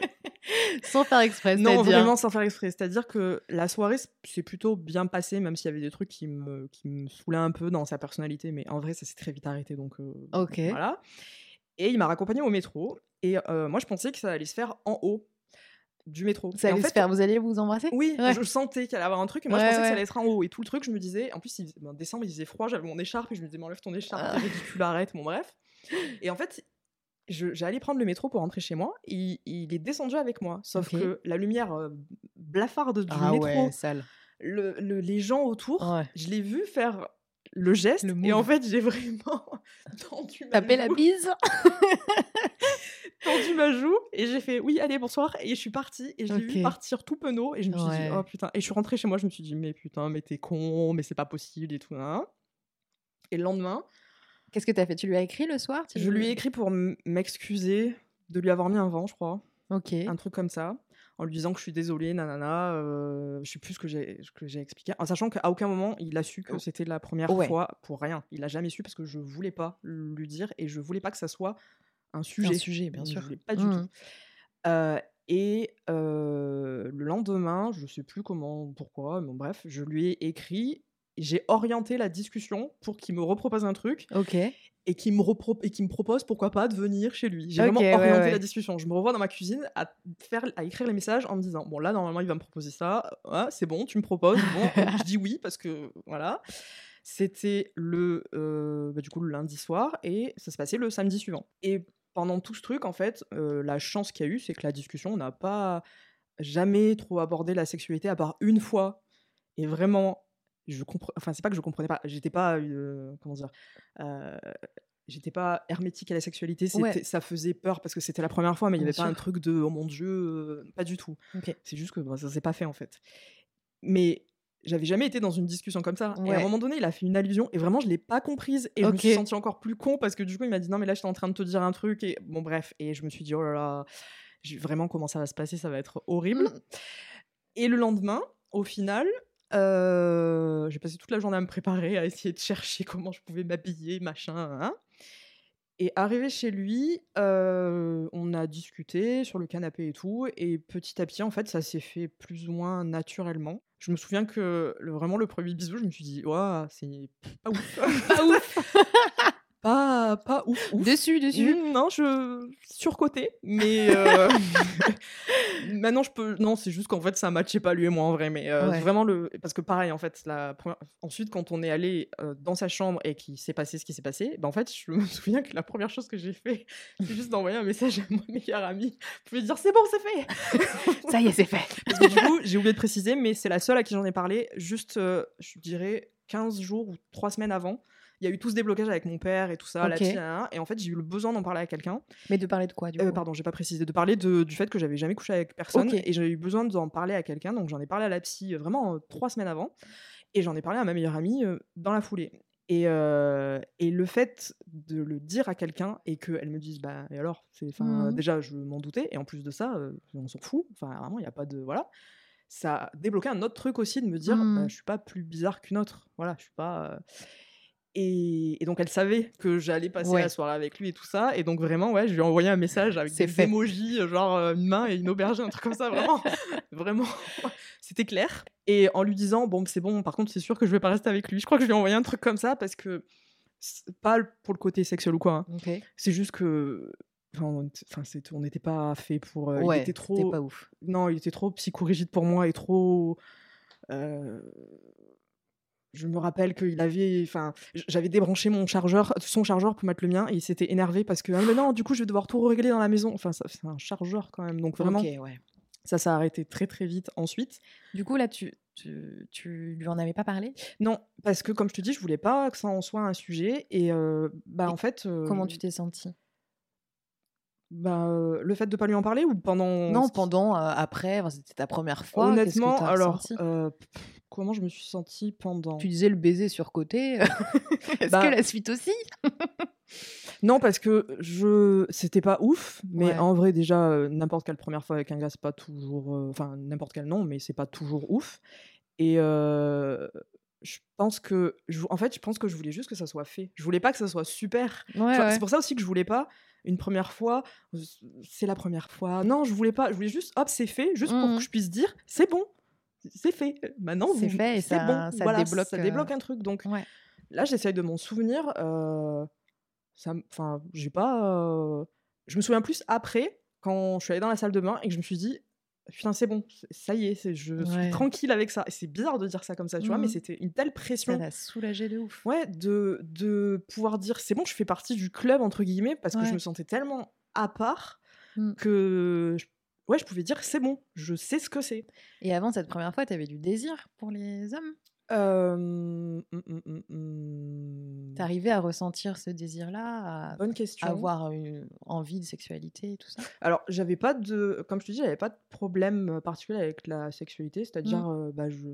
Sans faire exprès. non, vraiment sans faire exprès. C'est-à-dire que la soirée s'est plutôt bien passée, même s'il y avait des trucs qui me, qui me saoulaient un peu dans sa personnalité, mais en vrai, ça s'est très vite arrêté. Donc euh, Ok. voilà. Et il m'a raccompagné au métro, et euh, moi je pensais que ça allait se faire en haut du métro. Ça en allait se faire. Vous alliez vous embrasser? Oui, Ouais. je sentais qu'il allait y avoir un truc, et moi je Ouais, pensais que ça allait être en haut. Et tout le truc, je me disais, en plus, il, ben, décembre, il faisait froid, j'avais mon écharpe, et je me disais, mais enlève ton écharpe, Ah. ridicule, arrête, bon bref. Et en fait, allé prendre le métro pour rentrer chez moi, et il, est descendu avec moi. Sauf que la lumière euh, blafarde du Ah métro, ouais, sale. le- le- les gens autour, Ouais. je l'ai vu faire le geste, Le et en fait, j'ai vraiment tendu ma la joue bise. tendu ma joue et j'ai fait oui allez bonsoir et je suis partie et je l'ai vu Ok. partir tout penaud et je me suis Ouais. dit oh putain et je suis rentrée chez moi je me suis dit mais putain mais t'es con mais c'est pas possible et tout hein. et le lendemain Qu'est-ce que t'as fait? Tu lui as écrit le soir? Tu je lui ai écrit pour m'excuser de lui avoir mis un vent je crois Ok. un truc comme ça en lui disant que je suis désolée nanana euh, je sais plus ce que j'ai expliqué en sachant qu'à aucun moment il a su que c'était la première Ouais. fois pour rien il a jamais su parce que je voulais pas lui dire et je voulais pas que ça soit un sujet Un sujet, bien sûr. pas du Mhm. tout Euh, et euh, le lendemain, je sais plus comment, pourquoi, mais bref, je lui ai écrit, j'ai orienté la discussion pour qu'il me repropose un truc Ok. et qu'il me, repro- et qu'il me propose pourquoi pas de venir chez lui. J'ai vraiment orienté ouais. la discussion. Je me revois dans ma cuisine à, faire, à écrire les messages en me disant Bon, là, normalement, il va me proposer ça. Ouais, c'est bon, tu me proposes. Bon, je dis oui parce que voilà. C'était le, euh, bah, du coup, le lundi soir et ça se passait le samedi suivant. Et pendant tout ce truc, en fait, euh, la chance qu'il y a eu, c'est que la discussion n'a pas jamais trop abordé la sexualité à part une fois. Et vraiment, je comprends. Enfin, c'est pas que je comprenais pas. J'étais pas. euh, comment dire euh, J'étais pas hermétique à la sexualité. Ouais. Ça faisait peur parce que c'était la première fois, mais il n'y avait pas un truc de oh mon dieu, euh, pas du tout. C'est juste que bah, ça s'est pas fait en fait. Mais j'avais jamais été dans une discussion comme ça. Et à un moment donné, il a fait une allusion et vraiment, je l'ai pas comprise. Et je me suis sentie encore plus con parce que du coup, il m'a dit non, mais là, j'étais en train de te dire un truc. Et bon, bref. Et je me suis dit, oh là là, vraiment, comment ça va se passer? Ça va être horrible. Mm. Et le lendemain, au final, euh, j'ai passé toute la journée à me préparer, à essayer de chercher comment je pouvais m'habiller, machin. hein. Et arrivé chez lui, euh, on a discuté sur le canapé et tout, et petit à petit, en fait, ça s'est fait plus ou moins naturellement. Je me souviens que le- vraiment le premier bisou, je me suis dit, waouh, c'est pas ouf. Pas ouf. pas, pas ouf, ouf. Dessus, dessus. Mmh, non, je surcoté, mais euh, maintenant je peux. Non, c'est juste qu'en fait ça matchait pas lui et moi en vrai, mais euh, Ouais. vraiment le parce que pareil en fait la première- ensuite quand on est allé euh, dans sa chambre et qu'il s'est passé ce qui s'est passé, ben en fait je me souviens que la première chose que j'ai fait, c'est juste d'envoyer un message à mon meilleur ami pour lui dire c'est bon c'est fait. Ça y est, c'est fait. Parce que du coup j'ai oublié de préciser, mais c'est la seule à qui j'en ai parlé juste je dirais 15 jours ou 3 semaines avant. Il y a eu tout ce déblocage avec mon père et tout ça, la Ok. petite, nanana, et en fait j'ai eu le besoin d'en parler à quelqu'un. Mais de parler de quoi, du coup Euh, pardon, j'ai pas précisé. De parler de- du fait que j'avais jamais couché avec personne et j'ai eu besoin d'en parler à quelqu'un. Donc j'en ai parlé à la psy euh, vraiment euh, trois semaines avant et j'en ai parlé à ma meilleure amie euh, dans la foulée. Et, euh, et le fait de le dire à quelqu'un et qu'elle me dise bah et alors c'est Mhm. déjà je m'en doutais et en plus de ça euh, on s'en fout enfin vraiment il y a pas de voilà ça a débloqué un autre truc aussi de me dire Mhm. bah, je suis pas plus bizarre qu'une autre voilà je suis pas euh, et, et donc elle savait que j'allais passer Ouais. la soirée avec lui et tout ça. Et donc vraiment, ouais, je lui ai envoyé un message avec des fait. emojis, euh, genre euh, une main et une aubergine, un truc comme ça, vraiment. vraiment, c'était clair. Et en lui disant, bon, c'est bon, par contre, c'est sûr que je vais pas rester avec lui. Je crois que je lui ai envoyé un truc comme ça parce que, pas pour le côté sexuel ou quoi, hein. C'est juste que... Enfin, on était- n'était pas fait pour... euh, ouais, il était trop... pas ouf. Non, il était trop psychorigide pour moi et trop. euh, Je me rappelle qu'il avait. Enfin, j'avais débranché mon chargeur, son chargeur pour mettre le mien et il s'était énervé parce que. Ah, mais non, du coup, je vais devoir tout régler dans la maison. Enfin, ça- c'est un chargeur quand même. Donc vraiment, ouais. ça s'est arrêté très très vite ensuite. Du coup, là, tu, tu, tu lui en avais pas parlé? Non, parce que comme je te dis, je voulais pas que ça en soit un sujet. Et euh, bah, Et en fait. euh, Comment tu t'es sentie? Bah, euh, le fait de pas lui en parler ou pendant. Non, pendant, après, c'était ta première fois. que Honnêtement, alors. Comment je me suis sentie pendant. Tu disais le baiser sur côté. Est-ce Bah, que la suite aussi? Non, parce que je c'était pas ouf, mais Ouais. en vrai déjà euh, n'importe quelle première fois avec un gars c'est pas toujours, euh, enfin n'importe quel non, mais c'est pas toujours ouf. Et euh, je pense que, je- en fait, je pense que je voulais juste que ça soit fait. Je voulais pas que ça soit super. Ouais, Enfin, ouais. C'est pour ça aussi que je voulais pas une première fois. C'est la première fois. Non, je voulais pas. Je voulais juste, hop, c'est fait, juste pour Mhm. que je puisse dire, c'est bon, c'est fait. Maintenant, C'est fait et c'est ça- bon. ça Voilà, débloque, ça euh, débloque un truc. Donc Ouais. là, j'essaye de m'en souvenir. euh, ça, enfin, j'ai pas. euh, je me souviens plus après quand je suis allée dans la salle de bain et que je me suis dit. Putain, c'est bon, ça y est, c'est- je Ouais. suis tranquille avec ça. Et c'est bizarre de dire ça comme ça, tu vois, mais Mhm. c'était une telle Ça pression. t'a soulagé de ouf. Ouais, de, de pouvoir dire c'est bon, je fais partie du club, entre guillemets, parce que je me sentais tellement à part Mm. que je- ouais, je pouvais dire c'est bon, je sais ce que c'est. Et avant cette première fois, t'avais du désir pour les hommes? Euh. T'arrivais à ressentir ce désir-là, à Bonne question. avoir une envie de sexualité et tout ça? Alors, j'avais pas de. Comme je te dis, j'avais pas de problème particulier avec la sexualité, c'est-à-dire, euh, bah, je.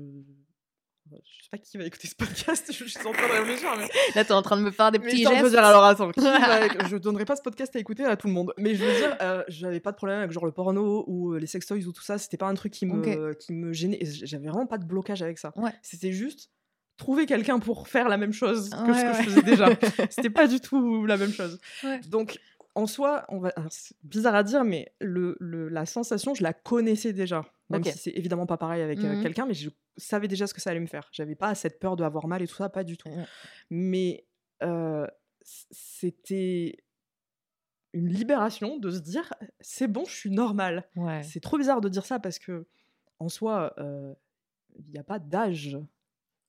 Je sais pas qui va écouter ce podcast, je suis en train de réfléchir, mais. Là, t'es en train de me faire des petits j'étais en train de gestes. dire, alors attends, qui va- je donnerai pas ce podcast à écouter à tout le monde. Mais je veux dire, euh, j'avais pas de problème avec genre le porno ou euh, les sextoys ou tout ça. C'était pas un truc qui me, qui me gênait. J'avais vraiment pas de blocage avec ça. Ouais. C'était juste trouver quelqu'un pour faire la même chose que ce Ouais, que je faisais déjà. C'était pas du tout la même chose. Donc en soi, on va. C'est bizarre à dire, mais le, le- la sensation, je la connaissais déjà. Même Ok. si c'est évidemment pas pareil avec euh, Mhm. quelqu'un, mais je savais déjà ce que ça allait me faire. J'avais pas cette peur d'avoir mal et tout ça, pas du tout. Ouais. Mais euh, c'était une libération de se dire c'est bon, je suis normale. Ouais. C'est trop bizarre de dire ça parce que en soi, euh, il n'y a pas d'âge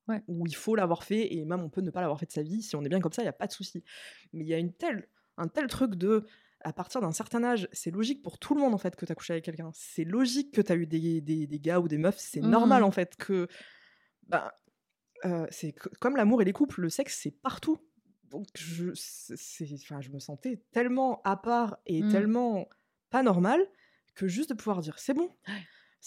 Ouais. où il faut l'avoir fait et même on peut ne pas l'avoir fait de sa vie. Si on est bien comme ça, il n'y a pas de souci. Mais il y a une telle, un tel truc de à partir d'un certain âge, c'est logique pour tout le monde en fait que tu as couché avec quelqu'un. C'est logique que tu as eu des, des, des gars ou des meufs. C'est normal Mhm. en fait que. Ben, euh, c'est comme l'amour et les couples, le sexe c'est partout. Donc je, enfin, je me sentais tellement à part et Mhm. tellement pas normal que juste de pouvoir dire c'est bon,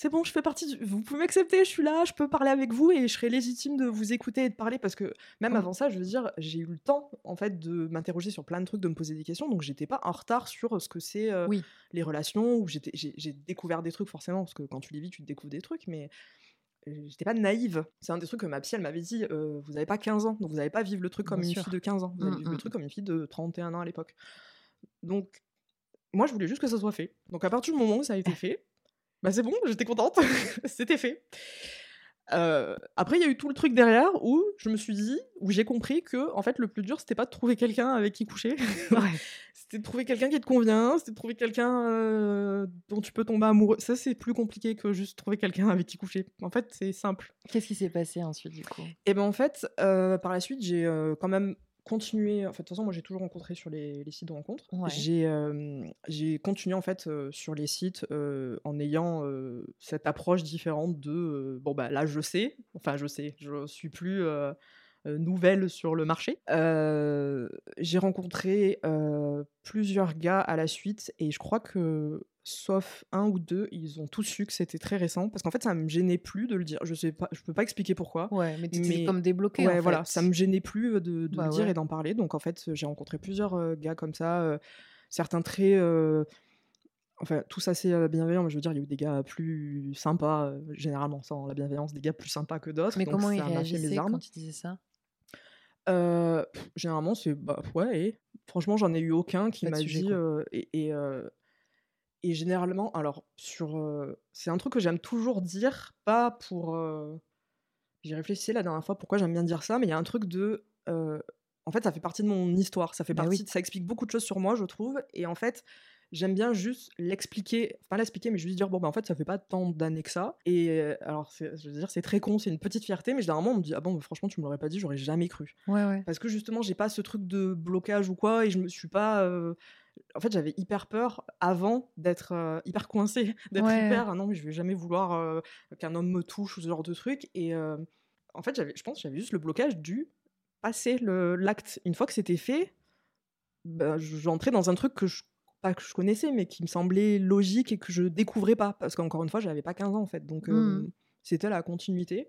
c'est bon, je fais partie du... Vous pouvez m'accepter, je suis là, je peux parler avec vous et je serai légitime de vous écouter et de parler parce que même avant ça, je veux dire, j'ai eu le temps en fait de m'interroger sur plein de trucs, de me poser des questions, donc j'étais pas en retard sur ce que c'est euh, Oui. les relations, j'étais- j'ai découvert des trucs forcément, parce que quand tu les vis, tu te découvres des trucs, mais euh, j'étais pas naïve. C'est un des trucs que ma psy, elle m'avait dit, euh, vous avez pas 15 ans, donc vous n'avez pas vivre le truc comme Bien une sûr. fille de 15 ans, vous allez Mm, vivre le truc comme une fille de 31 ans à l'époque. Donc, moi, je voulais juste que ça soit fait. Donc, à partir du moment où ça a été fait, bah c'est bon, j'étais contente, c'était fait. Euh, après, il y a eu tout le truc derrière où je me suis dit, où j'ai compris que en fait, le plus dur, c'était pas de trouver quelqu'un avec qui coucher. c'était de trouver quelqu'un qui te convient, c'était de trouver quelqu'un euh, dont tu peux tomber amoureux. Ça, c'est plus compliqué que juste trouver quelqu'un avec qui coucher. En fait, c'est simple. Qu'est-ce qui s'est passé ensuite, du coup? Et eh ben en fait, euh, par la suite, j'ai quand même continué. En fait, de toute façon, moi, j'ai toujours rencontré sur les, sites de rencontres. J'ai continué en fait sur les sites en ayant cette approche différente de bon bah là, je sais. Enfin, je sais. Je suis plus nouvelle sur le marché. j'ai rencontré plusieurs gars à la suite et je crois que sauf un ou deux, ils ont tous su que c'était très récent parce qu'en fait ça me gênait plus de le dire. Je sais pas, je peux pas expliquer pourquoi. Ouais, mais tu comme débloqué. Ouais, voilà, ça me gênait plus de, de bah le dire et d'en parler. Donc en fait, j'ai rencontré plusieurs gars comme ça, certains très enfin tout ça c'est bienveillant mais je veux dire il y a eu des gars plus sympas généralement sans la bienveillance des gars plus sympas que d'autres mais comment ils réagissaient quand tu disais ça? Généralement c'est bah ouais et franchement j'en ai eu aucun qui m'a dit et, et généralement, alors, sur. c'est un truc que j'aime toujours dire, pas pour. J'y réfléchissais la dernière fois pourquoi j'aime bien dire ça, mais il y a un truc de. en fait, ça fait partie de mon histoire, ça fait bah partie. Ça explique beaucoup de choses sur moi, je trouve. Et en fait, j'aime bien juste l'expliquer, pas l'expliquer, mais juste dire bon, bah en fait, ça fait pas tant d'années que ça. Et alors, je veux dire, c'est très con, c'est une petite fierté, mais généralement, on me dit ah bon, bah, franchement, tu me l'aurais pas dit, j'aurais jamais cru. Ouais, ouais. Parce que justement, j'ai pas ce truc de blocage ou quoi, et je me suis pas en fait, j'avais hyper peur avant d'être hyper coincée, d'être hyper «Ah non, mais je vais jamais vouloir qu'un homme me touche ou ce genre de truc. Et en fait, j'avais, je pense, j'avais juste le blocage du passer l'acte. Une fois que c'était fait, bah, j'entrais dans un truc que je pas que je connaissais, mais qui me semblait logique et que je découvrais pas. Parce qu'encore une fois, j'avais pas 15 ans en fait. Donc mmh. c'était la continuité.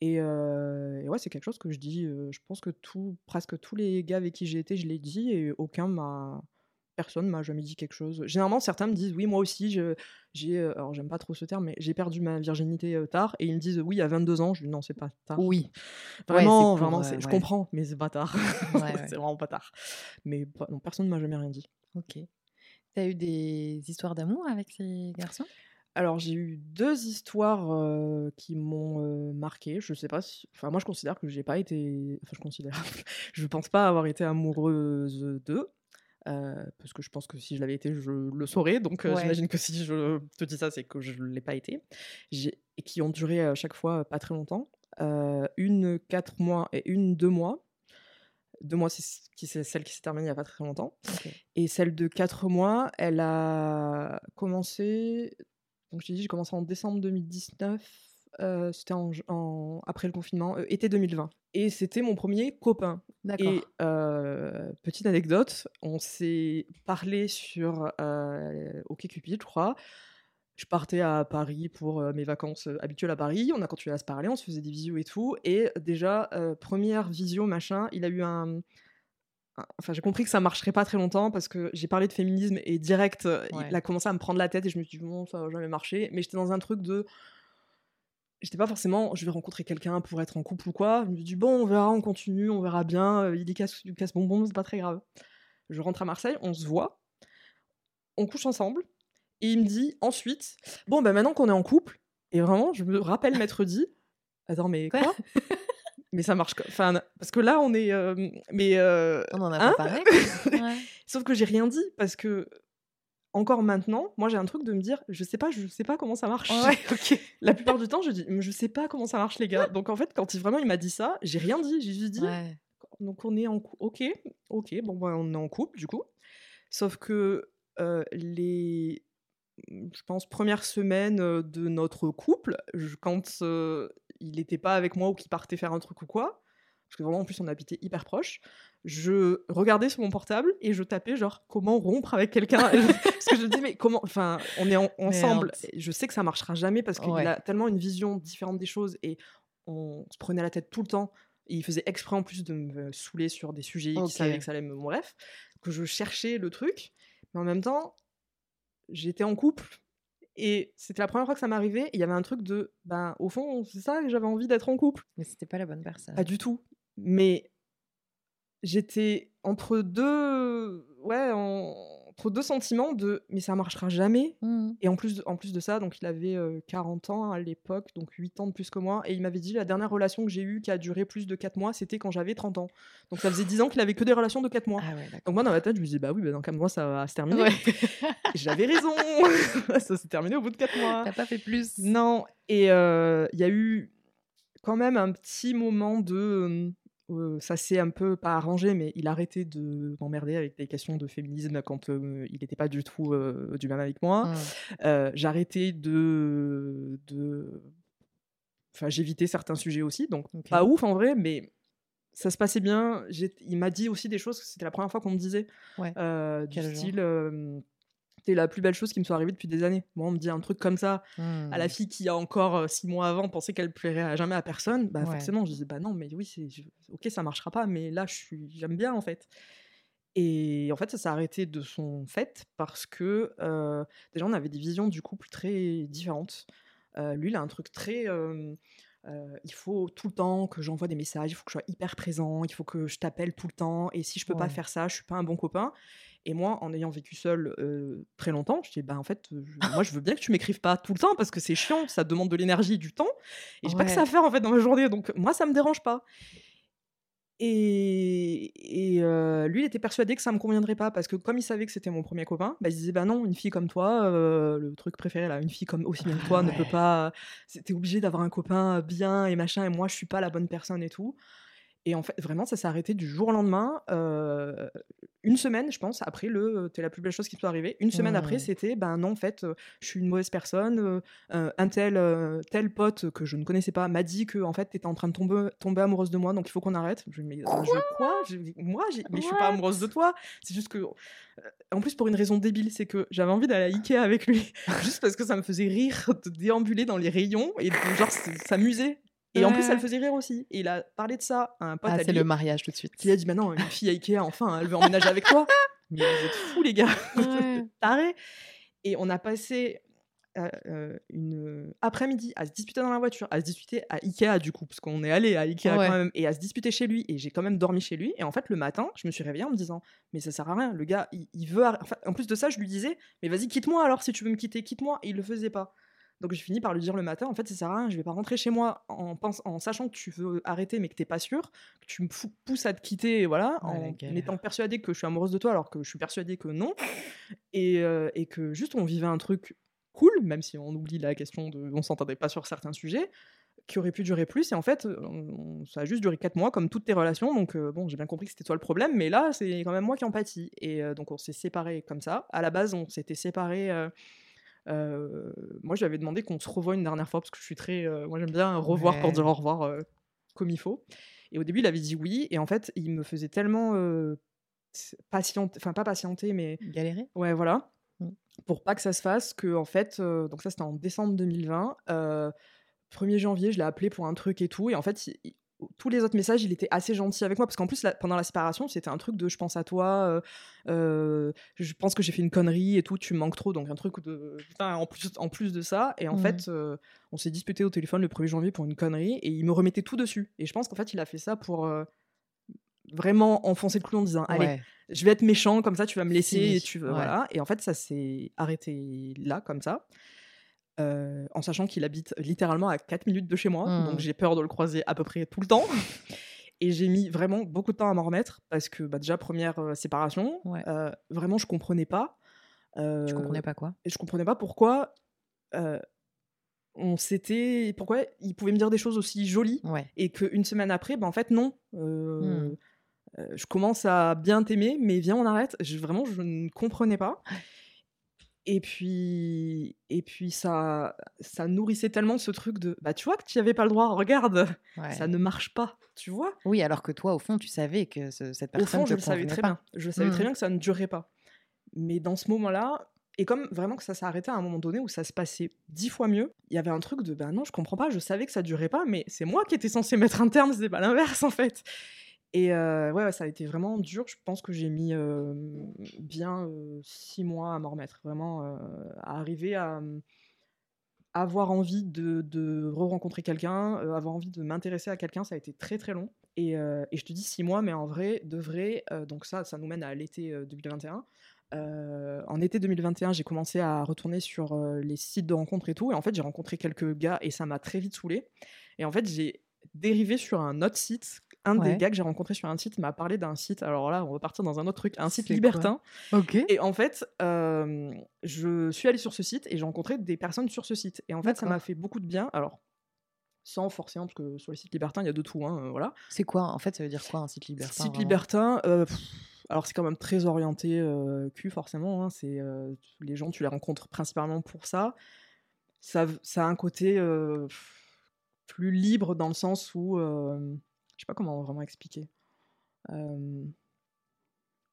Et, ouais, c'est quelque chose que je dis. je pense que tout, presque tous les gars avec qui j'ai été, je l'ai dit et aucun m'a personne m'a jamais dit quelque chose. Généralement, certains me disent oui, moi aussi, j'ai, alors j'aime pas trop ce terme, mais j'ai perdu ma virginité tard. Et ils me disent oui, à 22 ans. Je dis non, c'est pas tard. Oui. Vraiment, vraiment, je comprends, mais c'est pas tard. c'est vraiment pas tard. Mais non, personne ne m'a jamais rien dit. Ok. T'as eu des histoires d'amour avec ces garçons? Alors j'ai eu deux histoires qui m'ont marqué. Je sais pas si, enfin moi je considère que j'ai pas été, enfin je considère, je pense pas avoir été amoureuse d'eux. Euh, parce que je pense que si je l'avais été, je le saurais. Donc euh, j'imagine que si je te dis ça, c'est que je ne l'ai pas été. Et qui ont duré à chaque fois pas très longtemps. Euh, une quatre mois et une deux mois. Deux mois, c'est celle qui s'est terminée il n'y a pas très longtemps. Et celle de quatre mois, elle a commencé. Donc j'ai dit, j'ai commencé en décembre 2019. C'était en, après le confinement, été 2020. Et c'était mon premier copain. Et petite anecdote, on s'est parlé sur euh, OkCupid, je crois. Je partais à Paris pour mes vacances habituelles à Paris. On a continué à se parler, on se faisait des visios et tout. Et déjà, première visio, machin, il a eu un. Enfin, j'ai compris que ça marcherait pas très longtemps parce que j'ai parlé de féminisme et direct, il a commencé à me prendre la tête et je me suis dit, bon, ça va jamais marcher. Mais j'étais dans un truc de j'étais pas forcément, je vais rencontrer quelqu'un pour être en couple ou quoi. Je me dis, bon, on verra, on continue, on verra bien. Euh, il est casse, casse bonbon, c'est pas très grave. Je rentre à Marseille, on se voit, on couche ensemble, et il me dit ensuite, bon, bah maintenant qu'on est en couple, et vraiment, je me rappelle m'être dit, attends, mais quoi? Mais ça marche, enfin, parce que là, on est, euh, mais euh, on en a pas parlé. Sauf que j'ai rien dit parce que encore maintenant, moi j'ai un truc de me dire, je sais pas, je sais pas comment ça marche. La plupart du temps, je dis, je sais pas comment ça marche les gars. Donc en fait, quand il, vraiment il m'a dit ça, j'ai rien dit, j'ai juste dit, donc on est en couple, ok, ok, bon ben, on est en couple du coup. Sauf que euh, les, je pense premières semaines euh, de notre couple, quand euh, il n'était pas avec moi ou qu'il partait faire un truc ou quoi, parce que vraiment en plus on habitait hyper proche, je regardais sur mon portable et je tapais genre comment rompre avec quelqu'un parce que je me dis mais comment enfin on est ensemble je sais que ça marchera jamais parce qu'il a tellement une vision différente des choses et on se prenait la tête tout le temps et il faisait exprès en plus de me saouler sur des sujets qui savaient que ça allait me bref que je cherchais le truc mais en même temps j'étais en couple et c'était la première fois que ça m'arrivait. Il y avait un truc de, ben, au fond, c'est ça, j'avais envie d'être en couple. Mais c'était pas la bonne personne. Pas du tout. Mais j'étais entre deux, ouais, entre deux sentiments de mais ça marchera jamais. Mmh. Et en plus, de, en plus de ça, donc il avait euh, 40 ans à l'époque, donc 8 ans de plus que moi. Et il m'avait dit la dernière relation que j'ai eue qui a duré plus de 4 mois, c'était quand j'avais 30 ans. Donc ça faisait 10 ans qu'il avait que des relations de 4 mois. Ah ouais. Donc moi dans ma tête, je me disais bah oui, bah, dans 4 mois ça va se terminer. Ouais. J'avais raison. ça s'est terminé au bout de 4 mois. T'as pas fait plus. Non, et euh, il y a eu quand même un petit moment de. Euh, ça s'est un peu pas arrangé, mais il a arrêté de m'emmerder avec des questions de féminisme quand euh, il n'était pas du tout euh, du même avec moi. Mmh. Arrêté de. de... Enfin, j'évitais certains sujets aussi, donc pas ouf en vrai, mais ça se passait bien. Il m'a dit aussi des choses, c'était la première fois qu'on me disait. Ouais. du Quel style. T'es la plus belle chose qui me soit arrivée depuis des années. Moi, on me dit un truc comme ça à la Mmh. fille qui a encore euh, six mois avant pensait qu'elle plairait à jamais à personne, bah Ouais. forcément je disais bah non mais oui c'est ok ça marchera pas mais là je suis j'aime bien en fait. Et en fait ça s'est arrêté de son fait parce que euh, déjà on avait des visions du couple très différentes. Euh, lui il a un truc très euh, il faut tout le temps que j'envoie des messages, il faut que je sois hyper présent, il faut que je t'appelle tout le temps et si je peux pas faire ça je suis pas un bon copain. Et moi, en ayant vécu seul euh, très longtemps, je dis bah en fait, je- moi je veux bien que tu m'écrives pas tout le temps parce que c'est chiant, ça demande de l'énergie, du temps, et j'ai pas que Ouais. ça à faire en fait dans ma journée, donc moi ça me dérange pas. Et, et, euh, lui, il était persuadé que ça me conviendrait pas parce que comme il savait que c'était mon premier copain, bah, il se disait bah non, une fille comme toi, euh, le truc préféré là, une fille comme aussi bien que toi Ah ne peut ouais. pas, t'es obligé d'avoir un copain bien et machin, et moi je suis pas la bonne personne et tout. Et en fait, vraiment, ça s'est arrêté du jour au lendemain. euh, une semaine, je pense, après le T'es la plus belle chose qui peut arriver. Une semaine après, c'était Ben non, en fait, je suis une mauvaise personne. euh, un tel, euh, tel pote que je ne connaissais pas m'a dit que en fait, t'étais en train de tomber, tomber amoureuse de moi, donc il faut qu'on arrête. Je mais euh, je quoi? Je Moi, mais je suis pas amoureuse de toi. C'est juste que. en plus, pour une raison débile, c'est que j'avais envie d'aller à Ikea avec lui. juste parce que ça me faisait rire de déambuler dans les rayons et de genre s'amuser. Et en plus, ça le faisait rire aussi. Et il a parlé de ça à un pote Ah, c'est le mariage tout de suite. qui a dit Maintenant, une fille à Ikea, enfin, elle veut emménager avec toi. Mais vous êtes fous, les gars. Ouais. Taré. Et on a passé euh, euh, une après-midi à se disputer dans la voiture, à se disputer à Ikea, du coup, parce qu'on est allé à Ikea Ouais. quand même, et à se disputer chez lui. Et j'ai quand même dormi chez lui. Et en fait, le matin, je me suis réveillée en me disant Mais ça sert à rien. Le gars, il, il veut. enfin, en plus de ça, je lui disais Mais vas-y, quitte-moi alors, si tu veux me quitter, quitte-moi. Et il le faisait pas. Donc j'ai fini par lui dire le matin, en fait, ça sert à rien, je vais pas rentrer chez moi. En, pense, en sachant que tu veux arrêter mais que t'es pas sûr, que tu me pousses à te quitter, voilà, en étant persuadée que je suis amoureuse de toi alors que je suis persuadée que non, et, euh, et que juste on vivait un truc cool, même si on oublie la question de on s'entendait pas sur certains sujets, qui aurait pu durer plus, et en fait, on- ça a juste duré 4 mois comme toutes tes relations, donc euh, bon, j'ai bien compris que c'était toi le problème, mais là, c'est quand même moi qui en pâtis, et euh, donc on s'est séparés comme ça. À la base, on s'était séparés. euh, moi, je lui avais demandé qu'on se revoie une dernière fois parce que je suis très. moi, j'aime bien revoir pour dire au revoir comme il faut. Et au début, il avait dit oui. Et en fait, il me faisait tellement patienter, enfin pas patienter, mais Galérer ouais, voilà, Mm. pour pas que ça se fasse. Que en fait, euh, donc ça c'était en décembre 2020. euh, 1er janvier, je l'ai appelé pour un truc et tout. Et en fait, il- tous les autres messages, il était assez gentil avec moi parce qu'en plus, la- pendant la séparation, c'était un truc de je pense à toi, euh, euh, je pense que j'ai fait une connerie et tout, tu me manques trop. Donc, un truc de putain, en plus, en plus de ça. Et en fait, euh, on s'est disputé au téléphone le 1er janvier pour une connerie et il me remettait tout dessus. Et je pense qu'en fait, il a fait ça pour. euh, vraiment enfoncer le clou en disant allez Ouais. je vais être méchant comme ça tu vas me laisser et tu ouais. voilà et en fait ça s'est arrêté là comme ça euh, en sachant qu'il habite littéralement à 4 minutes de chez moi Mm. donc j'ai peur de le croiser à peu près tout le temps et j'ai mis vraiment beaucoup de temps à m'en remettre parce que bah, déjà première euh, séparation Ouais. euh, vraiment je comprenais pas euh, comprenais pas quoi? et je comprenais pas pourquoi on s'était pourquoi il pouvait me dire des choses aussi jolies Ouais. et qu'une semaine après, ben en fait, non. Euh, je commence à bien t'aimer, mais viens, on arrête. Je, vraiment, je ne comprenais pas. Et puis, et puis ça, ça nourrissait tellement ce truc de, bah tu vois que tu n'y avais pas le droit, regarde, ouais. ça ne marche pas, tu vois? Oui, alors que toi, au fond, tu savais que ce- cette Au personne fond, te je le savais très pas. bien. Je savais très bien que ça ne durerait pas. Mais dans ce moment-là, et comme vraiment que ça s'est arrêté à un moment donné où ça se passait dix fois mieux, il y avait un truc de, ben non, je comprends pas, je savais que ça durait pas, mais c'est moi qui étais censé mettre un terme, c'était pas l'inverse en fait. Et euh, ouais, ça a été vraiment dur. Je pense que j'ai mis bien six mois à m'en remettre, vraiment, à arriver à, avoir envie de, re-rencontrer quelqu'un, avoir envie de m'intéresser à quelqu'un, ça a été très très long. Et, et je te dis six mois, mais en vrai, de vrai, donc ça, ça nous mène à l'été euh, 2021. Euh, en été 2021, j'ai commencé à retourner sur les sites de rencontres et tout. Et en fait, j'ai rencontré quelques gars et ça m'a très vite saoulé. Et en fait, j'ai dérivé sur un autre site. Un Ouais. des gars que j'ai rencontré sur un site m'a parlé d'un site. Alors là, on va partir dans un autre truc, un site libertin. Ok. Et en fait, euh, je suis allée sur ce site et j'ai rencontré des personnes sur ce site. Et en fait, ça m'a fait beaucoup de bien. Alors, sans forcément, parce que sur les sites libertins, il y a de tout. Hein, euh, voilà. C'est quoi En fait, ça veut dire quoi un site libertin Site vraiment? libertin, euh, pff, alors c'est quand même très orienté euh, cul, forcément. hein, c'est les gens, tu les rencontres principalement pour ça. Ça, a un côté pff, plus libre dans le sens où. Sais pas comment vraiment expliquer. Euh,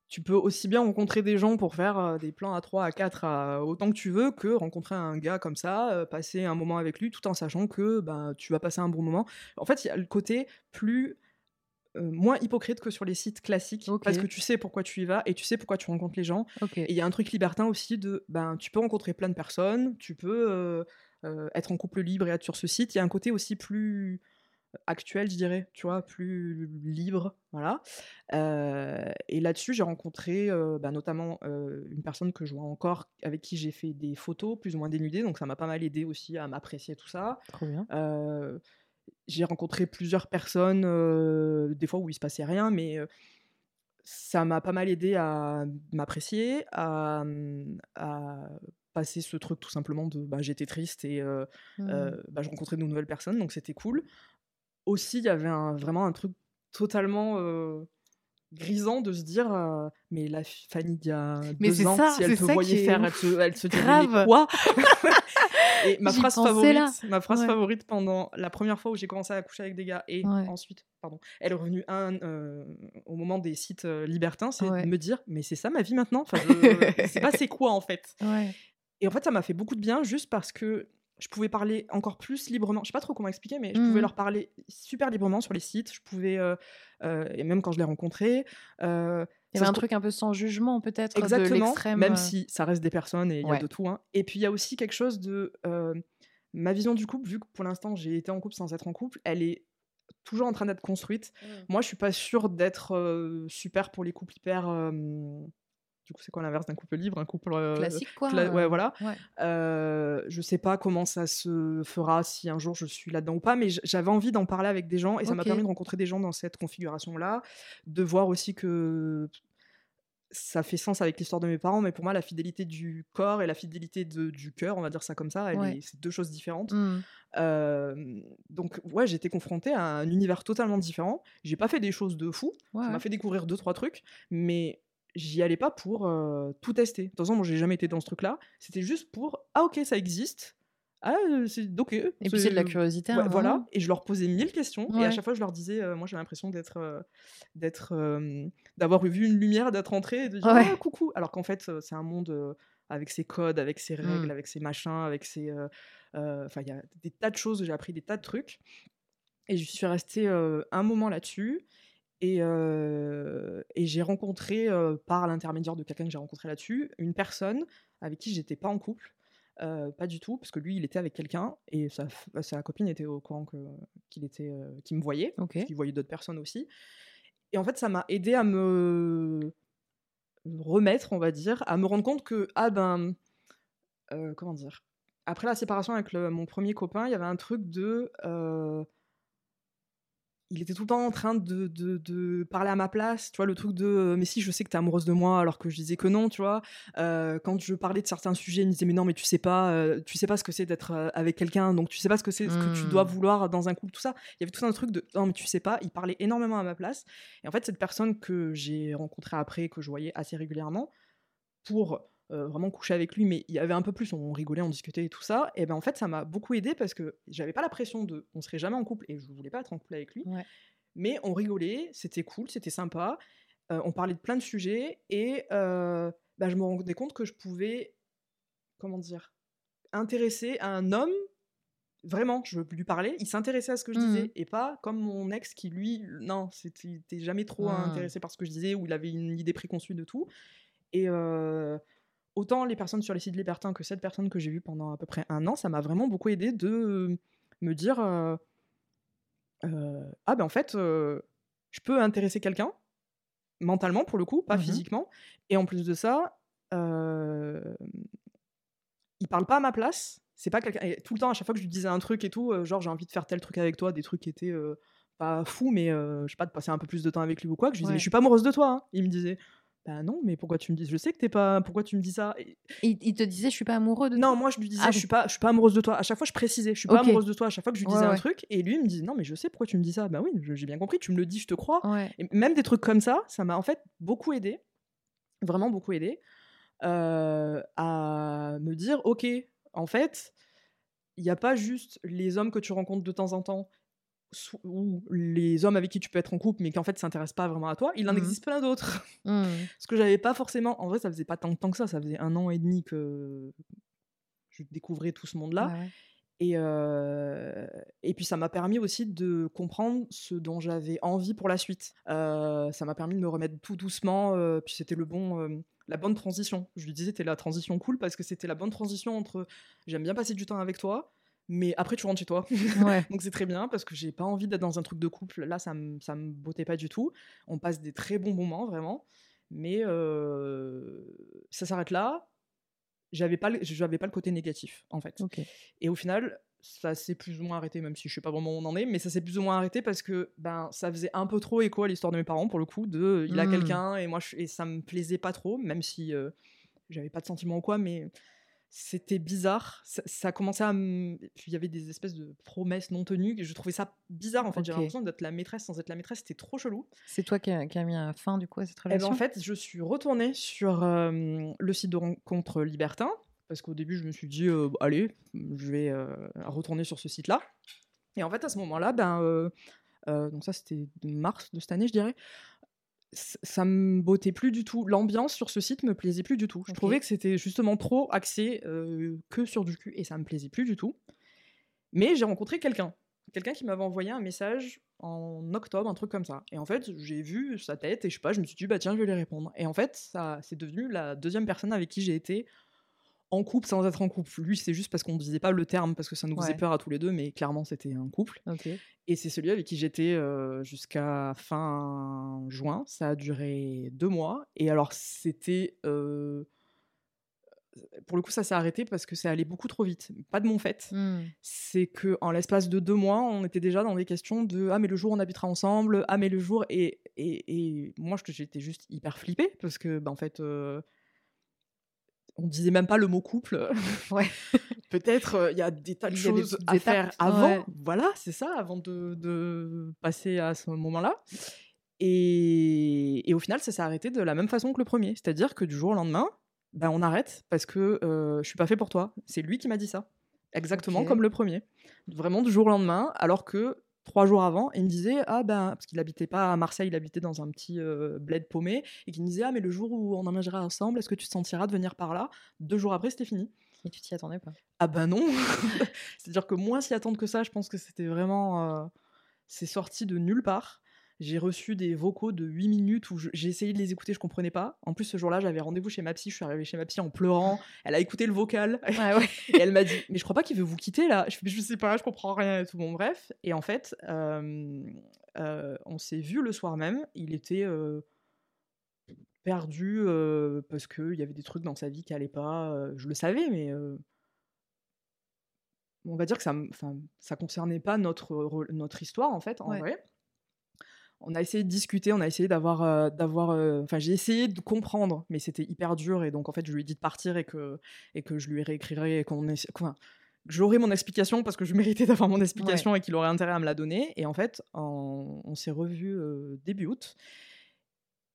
tu peux aussi bien rencontrer des gens pour faire euh, des plans à 3, à 4, à autant que tu veux, que rencontrer un gars comme ça, euh, passer un moment avec lui, tout en sachant que ben, tu vas passer un bon moment. En fait, il y a le côté plus euh, moins hypocrite que sur les sites classiques, parce que tu sais pourquoi tu y vas et tu sais pourquoi tu rencontres les gens. Ok. Et il y a un truc libertin aussi de, ben, tu peux rencontrer plein de personnes, tu peux euh, euh, être en couple libre et être sur ce site. Il y a un côté aussi plus actuel, je dirais, tu vois, plus libre, voilà. Euh, et là-dessus, j'ai rencontré euh, bah, notamment euh, une personne que je vois encore, avec qui j'ai fait des photos plus ou moins dénudées, donc ça m'a pas mal aidé aussi à m'apprécier tout ça. Trop bien. J'ai rencontré plusieurs personnes, des fois où il se passait rien, mais ça m'a pas mal aidé à m'apprécier, à, à passer ce truc tout simplement de bah, j'étais triste et euh, euh, bah, je rencontrais de nouvelles personnes, donc c'était cool. Aussi, il y avait un- vraiment un truc totalement euh, grisant de se dire euh, mais la Fanny d'il y a Mais deux ans, ça, si elle te voyait faire, elle se, elle se dirait mais quoi Et ma phrase favorite, là. ma phrase Ouais. favorite pendant la première fois où j'ai commencé à coucher avec des gars et Ouais. ensuite, pardon, elle est revenue un euh, au moment des sites libertins, c'est Ouais. de me dire mais c'est ça ma vie maintenant? Enfin, je, je sais pas c'est quoi en fait. Et en fait, ça m'a fait beaucoup de bien juste parce que je pouvais parler encore plus librement. Je sais pas trop comment expliquer, mais je pouvais Mhm. leur parler super librement sur les sites. Je pouvais, euh, euh, et même quand je les rencontrais, euh, Il y avait un truc un peu sans jugement, peut-être, Exactement, même euh, si ça reste des personnes et il y a de tout. hein. Et puis il y a aussi quelque chose de ma vision du couple, vu que pour l'instant j'ai été en couple sans être en couple, elle est toujours en train d'être construite. Mm. Moi, je suis pas sûre d'être super pour les couples hyper. Du coup, c'est quoi l'inverse d'un couple libre Un couple euh, Classique, quoi. cla- ouais, euh, voilà. ouais. Euh, je sais pas comment ça se fera si un jour je suis là-dedans ou pas, mais j'avais envie d'en parler avec des gens et ça m'a permis de rencontrer des gens dans cette configuration-là, de voir aussi que ça fait sens avec l'histoire de mes parents, mais pour moi, la fidélité du corps et la fidélité de- du cœur, on va dire ça comme ça, Ouais. c'est deux choses différentes. Euh, donc, ouais, été confrontée à un univers totalement différent. J'ai pas fait des choses de fou, Ouais, ça m'a fait découvrir deux, trois trucs, mais j'y allais pas pour euh, tout tester. De toute façon, moi, j'ai jamais été dans ce truc-là. C'était juste pour Ah, ok, ça existe. Ah, euh, c'est ok. Et puis c'est de la curiosité. Ouais, hein, voilà. Et je leur posais mille questions. Et à chaque fois, je leur disais euh, Moi, j'ai l'impression d'être. euh, d'être d'avoir vu une lumière, d'être entré et de dire Ouais. Ah, coucou. Alors qu'en fait, c'est un monde. avec ses codes, avec ses règles, Mm. avec ses machins, avec ses. Enfin, il y a des tas de choses, j'ai appris des tas de trucs. Et je suis restée un moment là-dessus. Et, euh, et j'ai rencontré, euh, par l'intermédiaire de quelqu'un que j'ai rencontré là-dessus, une personne avec qui j'étais pas en couple. euh, pas du tout, parce que lui, il était avec quelqu'un et sa, sa copine était au courant qu'il était, qu'il me voyait, qu'il voyait d'autres personnes aussi. Et en fait, ça m'a aidé à me remettre, on va dire, à me rendre compte que, ah ben, comment dire, après la séparation avec le- mon premier copain, il y avait un truc de. Il était tout le temps en train de, de- de parler à ma place, tu vois, le truc de euh, mais si je sais que t'es amoureuse de moi alors que je disais que non, tu vois. Euh, quand je parlais de certains sujets, il me disait mais non, mais tu sais pas, euh, tu sais pas ce que c'est d'être avec quelqu'un, donc tu sais pas ce que c'est, ce que tu dois Hmm. vouloir dans un couple, tout ça. Il y avait tout un truc de non, mais tu sais pas, il parlait énormément à ma place. Et en fait, cette personne que j'ai rencontrée après, que je voyais assez régulièrement, pour euh, vraiment coucher avec lui, mais il y avait un peu plus, on rigolait, on discutait et tout ça, et ben en fait, ça m'a beaucoup aidé parce que j'avais pas la pression de on serait jamais en couple et je voulais pas être en couple avec lui, Ouais. mais on rigolait, c'était cool, c'était sympa, euh, on parlait de plein de sujets et euh, bah, je me rendais compte que je pouvais, comment dire, intéresser un homme. Vraiment, je lui parlais, il s'intéressait à ce que je disais, et pas comme mon ex qui, lui, non, c'était jamais trop Mhm. intéressé par ce que je disais, ou il avait une idée préconçue de tout. Et euh, autant les personnes sur les sites libertins que cette personne que j'ai vue pendant à peu près un an, ça m'a vraiment beaucoup aidé de me dire euh, euh, ah ben en fait, euh, je peux intéresser quelqu'un mentalement pour le coup, pas Mmh physiquement, et en plus de ça, euh, il parle pas à ma place. C'est pas quelqu'un. Tout le temps, à chaque fois que je lui disais un truc et tout, euh, genre j'ai envie de faire tel truc avec toi, des trucs qui étaient euh, pas fous, mais euh, je sais pas, de passer un peu plus de temps avec lui ou quoi, que je lui disais, Ouais. mais je suis pas amoureuse de toi. hein. Il me disait, bah non, mais pourquoi tu me dis Je sais que t'es pas. Pourquoi tu me dis ça Et- Il, il te disait, je suis pas amoureux de Non, toi moi je lui disais, Ah je suis pas, je suis pas amoureuse de toi. À chaque fois, je précisais, je suis pas amoureuse de toi. À chaque fois que je lui Ouais, disais un ouais. truc, et lui il me disait, non, mais je sais pourquoi tu me dis ça. Bah oui, j'ai bien compris, tu me le dis, je te crois. Ouais. Et même des trucs comme ça, ça m'a en fait beaucoup aidé, vraiment beaucoup aidé, euh, à me dire, ok, en fait, il n'y a pas juste les hommes que tu rencontres de temps en temps ou les hommes avec qui tu peux être en couple mais qui en fait s'intéressent pas vraiment à toi, il en Mhm. existe plein d'autres. Mmh. Ce que j'avais pas forcément, en vrai ça faisait pas tant de temps que ça, ça faisait un an et demi que je découvrais tout ce monde-là. Ouais. Et, euh, et puis ça m'a permis aussi de comprendre ce dont j'avais envie pour la suite. Euh, ça m'a permis de me remettre tout doucement, euh, puis c'était le bon, la bonne transition. Je lui disais, c'était la transition cool parce que c'était la bonne transition entre j'aime bien passer du temps avec toi, mais après tu rentres chez toi. Ouais. Donc c'est très bien parce que j'ai pas envie d'être dans un truc de couple. Là, ça me, ça me bottait pas du tout. On passe des très bons moments, vraiment. Mais euh, ça s'arrête là. J'avais pas, le- j'avais pas le côté négatif, en fait. Et au final, ça s'est plus ou moins arrêté, même si je sais pas vraiment où on en est, mais ça s'est plus ou moins arrêté parce que ben ça faisait un peu trop écho à l'histoire de mes parents pour le coup. De il a Mm. quelqu'un et moi je- et ça me plaisait pas trop, même si euh, j'avais pas de sentiments ou quoi, mais c'était bizarre. Ça, ça commençait à. Il y avait des espèces de promesses non tenues. Je trouvais ça bizarre en fait. J'avais Ok. l'impression d'être la maîtresse sans être la maîtresse. C'était trop chelou. C'est toi qui a, qui a mis un fin du coup à cette Et ben, relation? en fait, je suis retournée sur euh, le site de rencontre libertin parce qu'au début, je me suis dit, euh, allez, je vais euh, retourner sur ce site-là. Et en fait, à ce moment-là, ben, donc ça, c'était mars de cette année, je dirais. Ça me bottait plus du tout. L'ambiance sur ce site me plaisait plus du tout. Je trouvais que c'était justement trop axé euh, que sur du cul et ça me plaisait plus du tout. Mais j'ai rencontré quelqu'un. Quelqu'un qui m'avait envoyé un message en octobre, un truc comme ça. Et en fait, j'ai vu sa tête et je sais pas, je me suis dit, bah tiens, je vais lui répondre. Et en fait, ça, c'est devenu la deuxième personne avec qui j'ai été en couple sans être en couple. Lui, c'est juste parce qu'on ne disait pas le terme, parce que ça nous faisait peur à tous les deux, mais clairement, c'était un couple. Et c'est celui avec qui j'étais euh, jusqu'à fin juin. Ça a duré deux mois. Et alors, c'était. euh, Pour le coup, ça s'est arrêté parce que ça allait beaucoup trop vite. Pas de mon fait. Hmm. C'est que en l'espace de deux mois, on était déjà dans des questions de ah mais le jour on habitera ensemble, ah mais le jour et et, et moi j'étais juste hyper flippée parce que bah, en fait euh, on disait même pas le mot couple. Ouais. Peut-être euh, il y a des tas de choses à étapes, faire avant. ouais. Voilà, c'est ça, avant de, de passer à ce moment-là. Et, et au final, ça s'est arrêté de la même façon que le premier. C'est-à-dire que du jour au lendemain, ben, on arrête parce que euh, je suis pas fait pour toi. C'est lui qui m'a dit ça. Exactement comme le premier. Vraiment du jour au lendemain, alors que trois jours avant, il me disait ah ben parce qu'il habitait pas à Marseille, il habitait dans un petit euh, bled paumé et qu'il me disait ah mais le jour où on emménagera ensemble, est-ce que tu te sentiras de venir par là? Deux jours après, c'était fini. Et tu t'y attendais pas? Ah ben non C'est-à-dire que moins s'y attendre que ça, je pense que c'était vraiment... euh, c'est sorti de nulle part. J'ai reçu des vocaux de 8 minutes où j'ai essayé de les écouter, je comprenais pas. En plus, ce jour-là, j'avais rendez-vous chez ma psy, je suis arrivée chez ma psy en pleurant. Elle a écouté le vocal Ouais, ouais. et elle m'a dit Mais je crois pas qu'il veut vous quitter là. Je Je sais pas, je comprends rien et tout. Bon, bref. Et en fait, euh, euh, on s'est vu le soir même. Il était euh, perdu parce qu'il y avait des trucs dans sa vie qui allaient pas. je le savais, mais on va dire que ça, ça concernait pas notre, re- notre histoire en fait, en Ouais. vrai. On a essayé de discuter, on a essayé d'avoir, euh, d'avoir, euh, enfin j'ai essayé de comprendre, mais c'était hyper dur et donc en fait je lui ai dit de partir et que et que je lui réécrirai et qu'on essa- enfin, j'aurai mon explication parce que je méritais d'avoir mon explication et qu'il aurait intérêt à me la donner. Et en fait, en- on s'est revus euh, début août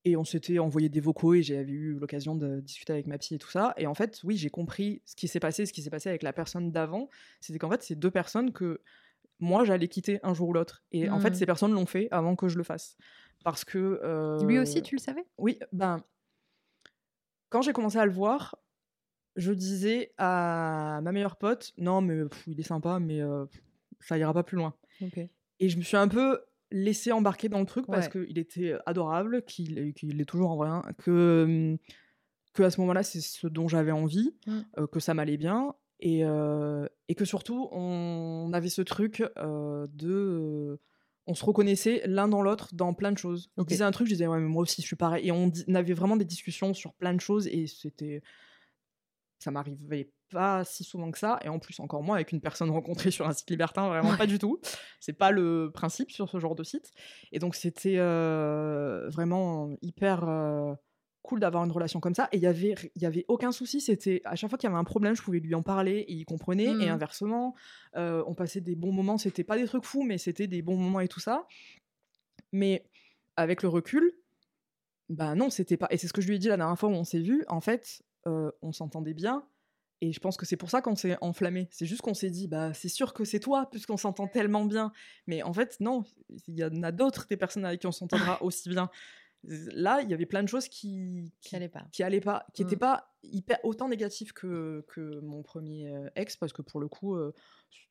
et on s'était envoyé des vocaux et j'avais eu l'occasion de discuter avec ma psy et tout ça. Et en fait, oui, j'ai compris ce qui s'est passé, ce qui s'est passé avec la personne d'avant. C'était qu'en fait, c'est deux personnes que moi, j'allais quitter un jour ou l'autre. Et en fait, Mhm. ces personnes l'ont fait avant que je le fasse. Parce que... Lui euh, aussi, tu le savais? Oui, ben, quand j'ai commencé à le voir, je disais à ma meilleure pote, non, mais pff, il est sympa, mais euh, ça ira pas plus loin. Ok. Et je me suis un peu laissé embarquer dans le truc parce qu'il était adorable, qu'il est toujours en vrai, hein, que que à ce moment-là, c'est ce dont j'avais envie, Mm. euh, que ça m'allait bien, et, euh, et que surtout, on avait ce truc euh, de. on se reconnaissait l'un dans l'autre dans plein de choses. Ok. disait un truc, je disais, ouais, mais moi aussi, je suis pareil. Et on, on avait vraiment des discussions sur plein de choses, et c'était. Ça m'arrivait pas si souvent que ça, et en plus, encore moins avec une personne rencontrée sur un site libertin, vraiment pas du tout. C'est pas le principe sur ce genre de site. Et donc, c'était euh, vraiment hyper. Cool d'avoir une relation comme ça. Et il y avait il y avait aucun souci. C'était à chaque fois qu'il y avait un problème je pouvais lui en parler et il comprenait. Et Mhm. inversement euh, on passait des bons moments. C'était pas des trucs fous mais c'était des bons moments et tout ça. Mais avec le recul bah non c'était pas et c'est ce que je lui ai dit la dernière fois où on s'est vu en fait euh, on s'entendait bien. Et je pense que c'est pour ça qu'on s'est enflammé c'est juste qu'on s'est dit bah c'est sûr que c'est toi puisqu'on s'entend tellement bien. Mais en fait non il y en a d'autres des personnes avec qui on s'entendra aussi bien là il y avait plein de choses qui Qui allait pas. qui pas, qui n'était Mm. pas hyper autant négatif que, que mon premier euh, ex, parce que pour le coup, euh,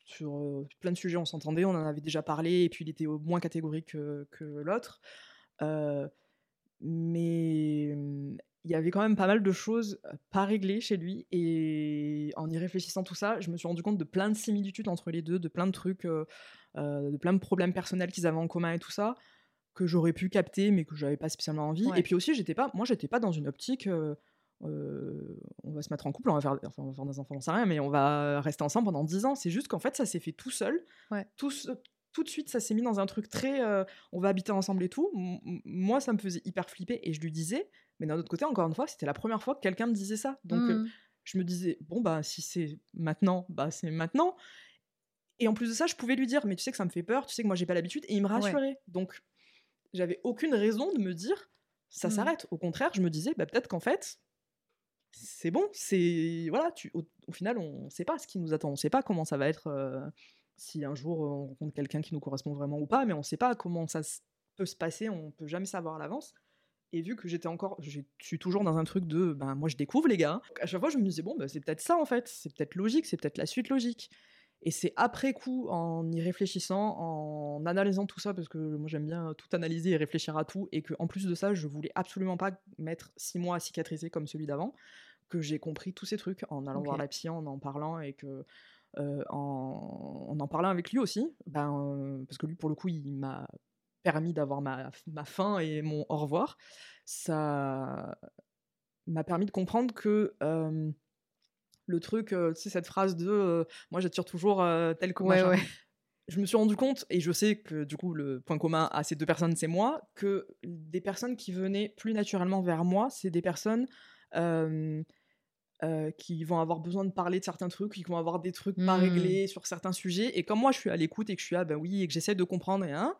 sur euh, plein de sujets, on s'entendait, on en avait déjà parlé, et puis il était au moins catégorique que, que l'autre. Euh, mais hum, il y avait quand même pas mal de choses pas réglées chez lui, et en y réfléchissant tout ça, je me suis rendu compte de plein de similitudes entre les deux, de plein de trucs, de plein de problèmes personnels qu'ils avaient en commun et tout ça que j'aurais pu capter mais que j'avais pas spécialement envie Ouais. et puis aussi j'étais pas moi j'étais pas dans une optique euh, euh, on va se mettre en couple on va faire enfin, on va faire des enfants j'en sais rien mais on va rester ensemble pendant 10 ans c'est juste qu'en fait ça s'est fait tout seul Ouais. tout, tout de suite ça s'est mis dans un truc très euh, on va habiter ensemble et tout M- moi ça me faisait hyper flipper et je lui disais mais d'un autre côté encore une fois c'était la première fois que quelqu'un me disait ça donc euh, Mm. je me disais bon bah si c'est maintenant bah c'est maintenant et en plus de ça je pouvais lui dire mais tu sais que ça me fait peur tu sais que moi j'ai pas l'habitude et il me Ouais. rassurait donc j'avais aucune raison de me dire ça Mm. s'arrête au contraire je me disais bah peut-être qu'en fait c'est bon c'est voilà tu au, au final on sait pas ce qui nous attend on sait pas comment ça va être euh, si un jour euh, on rencontre quelqu'un qui nous correspond vraiment ou pas mais on sait pas comment ça peut se passer on peut jamais savoir à l'avance et vu que j'étais encore, je suis toujours dans un truc de, ben moi je découvre les gars. À chaque fois je me disais bon, ben, c'est peut-être ça en fait, c'est peut-être logique, c'est peut-être la suite logique. Et c'est après coup, en y réfléchissant, en analysant tout ça, parce que moi j'aime bien tout analyser et réfléchir à tout, et que en plus de ça, je voulais absolument pas mettre six mois à cicatriser comme celui d'avant, que j'ai compris tous ces trucs en allant voir la psy, en en parlant et que euh, en, en en parlant avec lui aussi, ben euh, parce que lui pour le coup il m'a permis d'avoir ma, ma fin et mon au revoir, ça m'a permis de comprendre que euh, le truc, euh, tu sais, cette phrase de euh, moi j'attire toujours euh, tel que Ouais. Je me suis rendu compte, et je sais que du coup le point commun à ces deux personnes c'est moi, que des personnes qui venaient plus naturellement vers moi, c'est des personnes euh, qui vont avoir besoin de parler de certains trucs, qui vont avoir des trucs pas Hmm. réglés sur certains sujets. Et comme moi, je suis à l'écoute et que je suis ah ben oui et que j'essaie de comprendre et hein,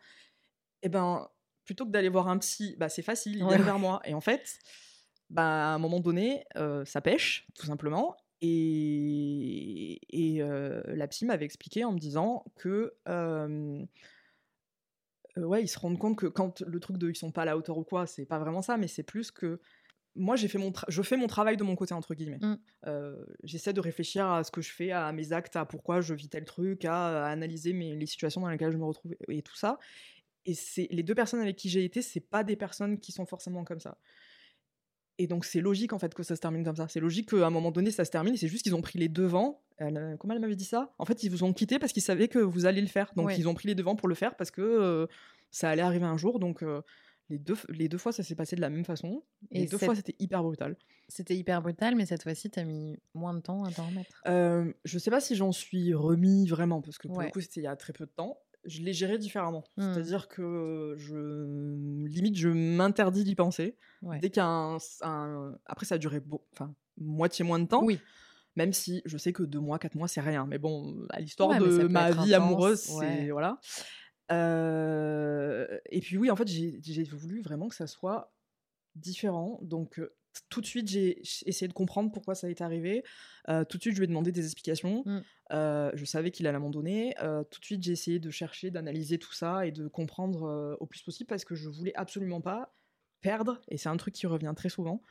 et ben plutôt que d'aller voir un psy, bah c'est facile, il vient ouais. vers moi. Et en fait, bah à un moment donné, euh, ça pêche tout simplement. Et, et euh, la psy m'avait expliqué en me disant que euh, ouais, ils se rendent compte que quand le truc de ils sont pas à la hauteur ou quoi, c'est pas vraiment ça, mais c'est plus que moi j'ai fait mon je fais mon travail de mon côté entre guillemets. Mm. Euh, J'essaie de réfléchir à ce que je fais, à mes actes, à pourquoi je vis tel truc, à, à analyser mes, les situations dans lesquelles je me retrouve et tout ça. Et c'est les deux personnes avec qui j'ai été, c'est pas des personnes qui sont forcément comme ça. Et donc c'est logique en fait que ça se termine comme ça. C'est logique qu'à un moment donné ça se termine. C'est juste qu'ils ont pris les devants. Elle, euh, comment elle m'avait dit ça? En fait, ils vous ont quitté parce qu'ils savaient que vous alliez le faire. Donc Ouais. ils ont pris les devants pour le faire parce que euh, ça allait arriver un jour. Donc euh, les deux, les deux fois ça s'est passé de la même façon. Et les deux cette- fois c'était hyper brutal. C'était hyper brutal, mais cette fois-ci, t'as mis moins de temps à t'en remettre. Je sais pas si j'en suis remis vraiment parce que pour Ouais. le coup c'était il y a très peu de temps. Je l'ai géré différemment. Hmm. C'est-à-dire que je limite je m'interdis d'y penser. Ouais. Dès qu'il y a un, un- après ça a duré beau... enfin moitié moins de temps. Oui. Même si je sais que deux mois, quatre mois, c'est rien. Mais bon, à l'histoire Ouais, de ma vie intense, amoureuse, c'est voilà. Euh, Et puis oui, en fait, j'ai voulu vraiment que ça soit différent. Donc euh, tout de suite, j'ai essayé de comprendre pourquoi ça est arrivé. Euh, tout de suite, je lui ai demandé des explications. Mm. Euh, je savais qu'il allait m'en donner. Euh, tout de suite, j'ai essayé de chercher, d'analyser tout ça et de comprendre au plus possible parce que je voulais absolument pas perdre. Et c'est un truc qui revient très souvent.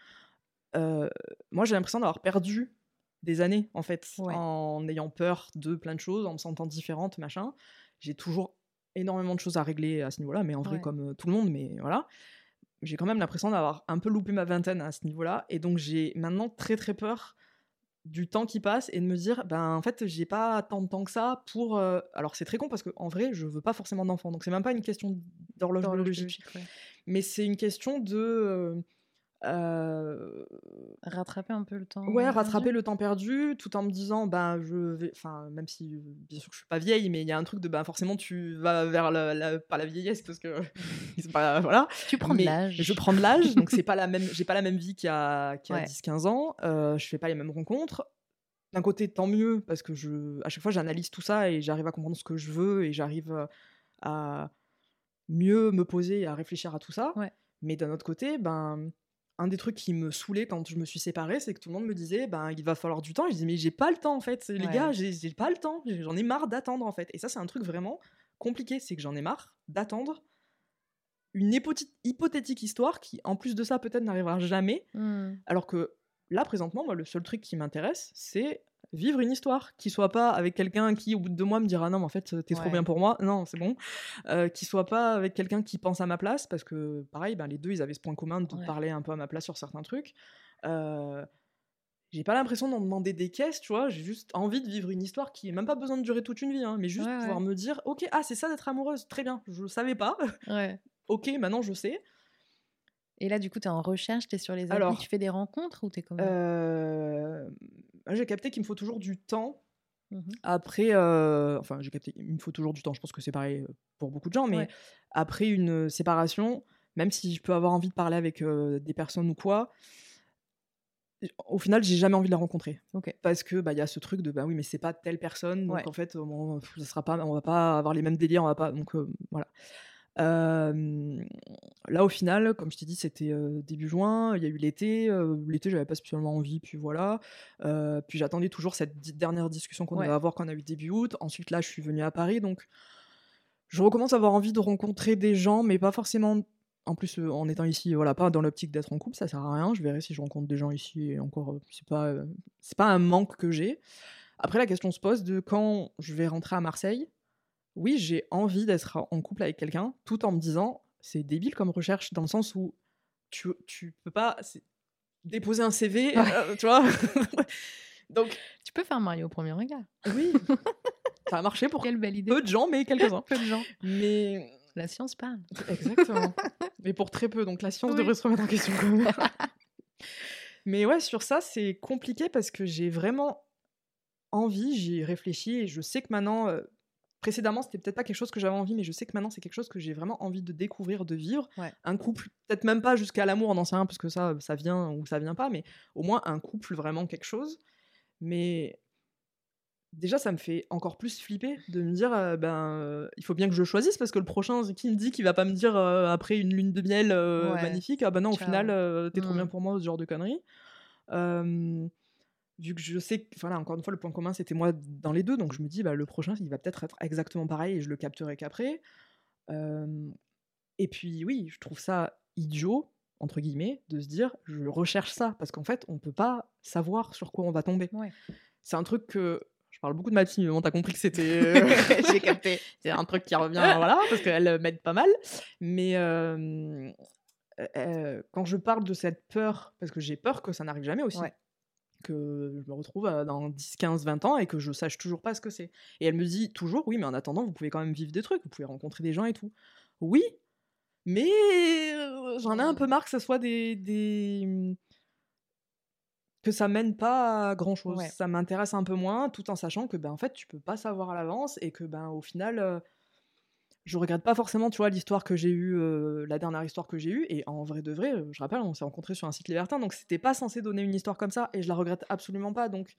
Moi, j'ai l'impression d'avoir perdu des années en fait Ouais. en ayant peur de plein de choses, en me sentant différente, machin. J'ai toujours énormément de choses à régler à ce niveau-là, mais en vrai Ouais. comme tout le monde, mais voilà. J'ai quand même l'impression d'avoir un peu loupé ma vingtaine à ce niveau-là. Et donc, j'ai maintenant très, très peur du temps qui passe et de me dire, ben en fait, j'ai pas tant de temps que ça pour. euh, Alors, c'est très con parce qu'en vrai, je veux pas forcément d'enfants. Donc, c'est même pas une question d'horloge biologique. biologique, ouais. Mais c'est une question de. Euh, Rattraper un peu le temps. Ouais, perdu? rattraper le temps perdu, tout en me disant, ben, je vais, enfin, même si, bien sûr que je suis pas vieille, mais il y a un truc de, ben, forcément, tu vas vers la, la- pas la vieillesse, parce que, pas, voilà. Tu prends de Mais l'âge. Je prends de l'âge, donc c'est pas la même, j'ai pas la même vie qu'il y a, Ouais. 10-15 ans, euh, je fais pas les mêmes rencontres. D'un côté, tant mieux, parce que je, à chaque fois, j'analyse tout ça et j'arrive à comprendre ce que je veux et j'arrive à mieux me poser et à réfléchir à tout ça. Ouais. Mais d'un autre côté, ben, un des trucs qui me saoulait quand je me suis séparée, c'est que tout le monde me disait, ben, il va falloir du temps. Et je disais, mais j'ai pas le temps, en fait. Les Ouais. gars, j'ai pas le temps. J'en ai marre d'attendre, en fait. Et ça, c'est un truc vraiment compliqué. C'est que j'en ai marre d'attendre une hypothéti- hypothétique histoire qui, en plus de ça, peut-être n'arrivera jamais. Hmm. Alors que là, présentement, moi, le seul truc qui m'intéresse, c'est vivre une histoire qui soit pas avec quelqu'un qui, au bout de deux mois, me dira non, mais en fait, t'es trop bien pour moi. Non, c'est bon. Euh, qui soit pas avec quelqu'un qui pense à ma place, parce que, pareil, ben, les deux, ils avaient ce point commun de Ouais. parler un peu à ma place sur certains trucs. Euh, j'ai pas l'impression d'en demander des caisses, tu vois. J'ai juste envie de vivre une histoire qui n'a même pas besoin de durer toute une vie, hein, mais juste Ouais, pouvoir me dire, ok, ah, c'est ça d'être amoureuse, très bien, je savais pas. Ok, maintenant je sais. Et là, du coup, tu es en recherche, tu es sur les applis, Alors, tu fais des rencontres ou tu es comment? Euh, J'ai capté qu'il me faut toujours du temps Mhm. après, euh, enfin, j'ai capté, il me faut toujours du temps. Je pense que c'est pareil euh, pour beaucoup de gens, mais Ouais. après une séparation, même si je peux avoir envie de parler avec euh, des personnes ou quoi, au final, j'ai jamais envie de la rencontrer. Ok. Parce que bah il y a ce truc de bah oui, mais c'est pas telle personne, donc Ouais. en fait, on, ça sera pas, on va pas avoir les mêmes délires, on va pas, donc euh, voilà. Euh, là, au final, comme je t'ai dit, c'était euh, début juin. Il y a eu l'été. euh, l'été, j'avais pas spécialement envie. Puis voilà. Puis j'attendais toujours cette dernière discussion qu'on Ouais. devait avoir quand on a eu début août. Ensuite, là, je suis venue à Paris. Donc, je recommence à avoir envie de rencontrer des gens, mais pas forcément. En plus, en étant ici, voilà, pas dans l'optique d'être en couple, ça sert à rien. Je verrai si je rencontre des gens ici. Et encore, c'est pas, c'est pas un manque que j'ai. Après, la question se pose de quand je vais rentrer à Marseille. Oui, j'ai envie d'être en couple avec quelqu'un, tout en me disant, c'est débile comme recherche, dans le sens où tu, tu peux pas déposer un CV, euh, tu vois. Donc, Tu peux faire Mario au premier regard. oui, ça a marché pour Quelle belle idée. peu de gens, mais quelques-uns. Peu de gens. Mais La science parle. Exactement. mais pour très peu, donc la science Oui. devrait se remettre en question quand même. mais ouais, sur ça, c'est compliqué parce que j'ai vraiment envie, j'y ai réfléchi et je sais que maintenant, euh, précédemment, c'était peut-être pas quelque chose que j'avais envie, mais je sais que maintenant, c'est quelque chose que j'ai vraiment envie de découvrir, de vivre. Ouais. Un couple, peut-être même pas jusqu'à l'amour, on n'en sait rien parce que ça, ça vient ou ça vient pas, mais au moins un couple, vraiment quelque chose. Mais déjà, ça me fait encore plus flipper de me dire, euh, ben, euh, il faut bien que je choisisse parce que le prochain, qui me dit qu'il va pas me dire euh, après une lune de miel euh, Ouais. magnifique, ah ben non, au Ciao. final, euh, t'es trop Mm. bien pour moi, ce genre de conneries. Vu que je sais que, voilà, encore une fois, le point commun, c'était moi dans les deux, donc je me dis, bah, le prochain, il va peut-être être exactement pareil et je le capterai qu'après. Euh, et puis, oui, je trouve ça idiot, entre guillemets, de se dire, je recherche ça, parce qu'en fait, on peut pas savoir sur quoi on va tomber. Ouais. C'est un truc que. Je parle beaucoup de ma fille, mais bon, t'as compris que c'était. euh, J'ai capté. C'est un truc qui revient, voilà, parce qu'elle euh, m'aide pas mal. Mais euh, euh, quand je parle de cette peur, parce que j'ai peur que ça n'arrive jamais aussi, Ouais. Que je me retrouve euh, dans 10, 15, 20 ans et que je sache toujours pas ce que c'est. Et elle me dit toujours, oui, mais en attendant, vous pouvez quand même vivre des trucs, vous pouvez rencontrer des gens et tout. Oui, mais euh, j'en ai un peu marre que ça soit des. des... que ça mène pas à grand chose. Ouais. Ça m'intéresse un peu moins, tout en sachant que, ben, en fait, tu peux pas savoir à l'avance et que, ben, au final. Je regrette pas forcément, tu vois, l'histoire que j'ai eue, euh, la dernière histoire que j'ai eue. Et en vrai de vrai, euh, je rappelle, on s'est rencontrés sur un site libertin, donc c'était pas censé donner une histoire comme ça, et je la regrette absolument pas. Donc,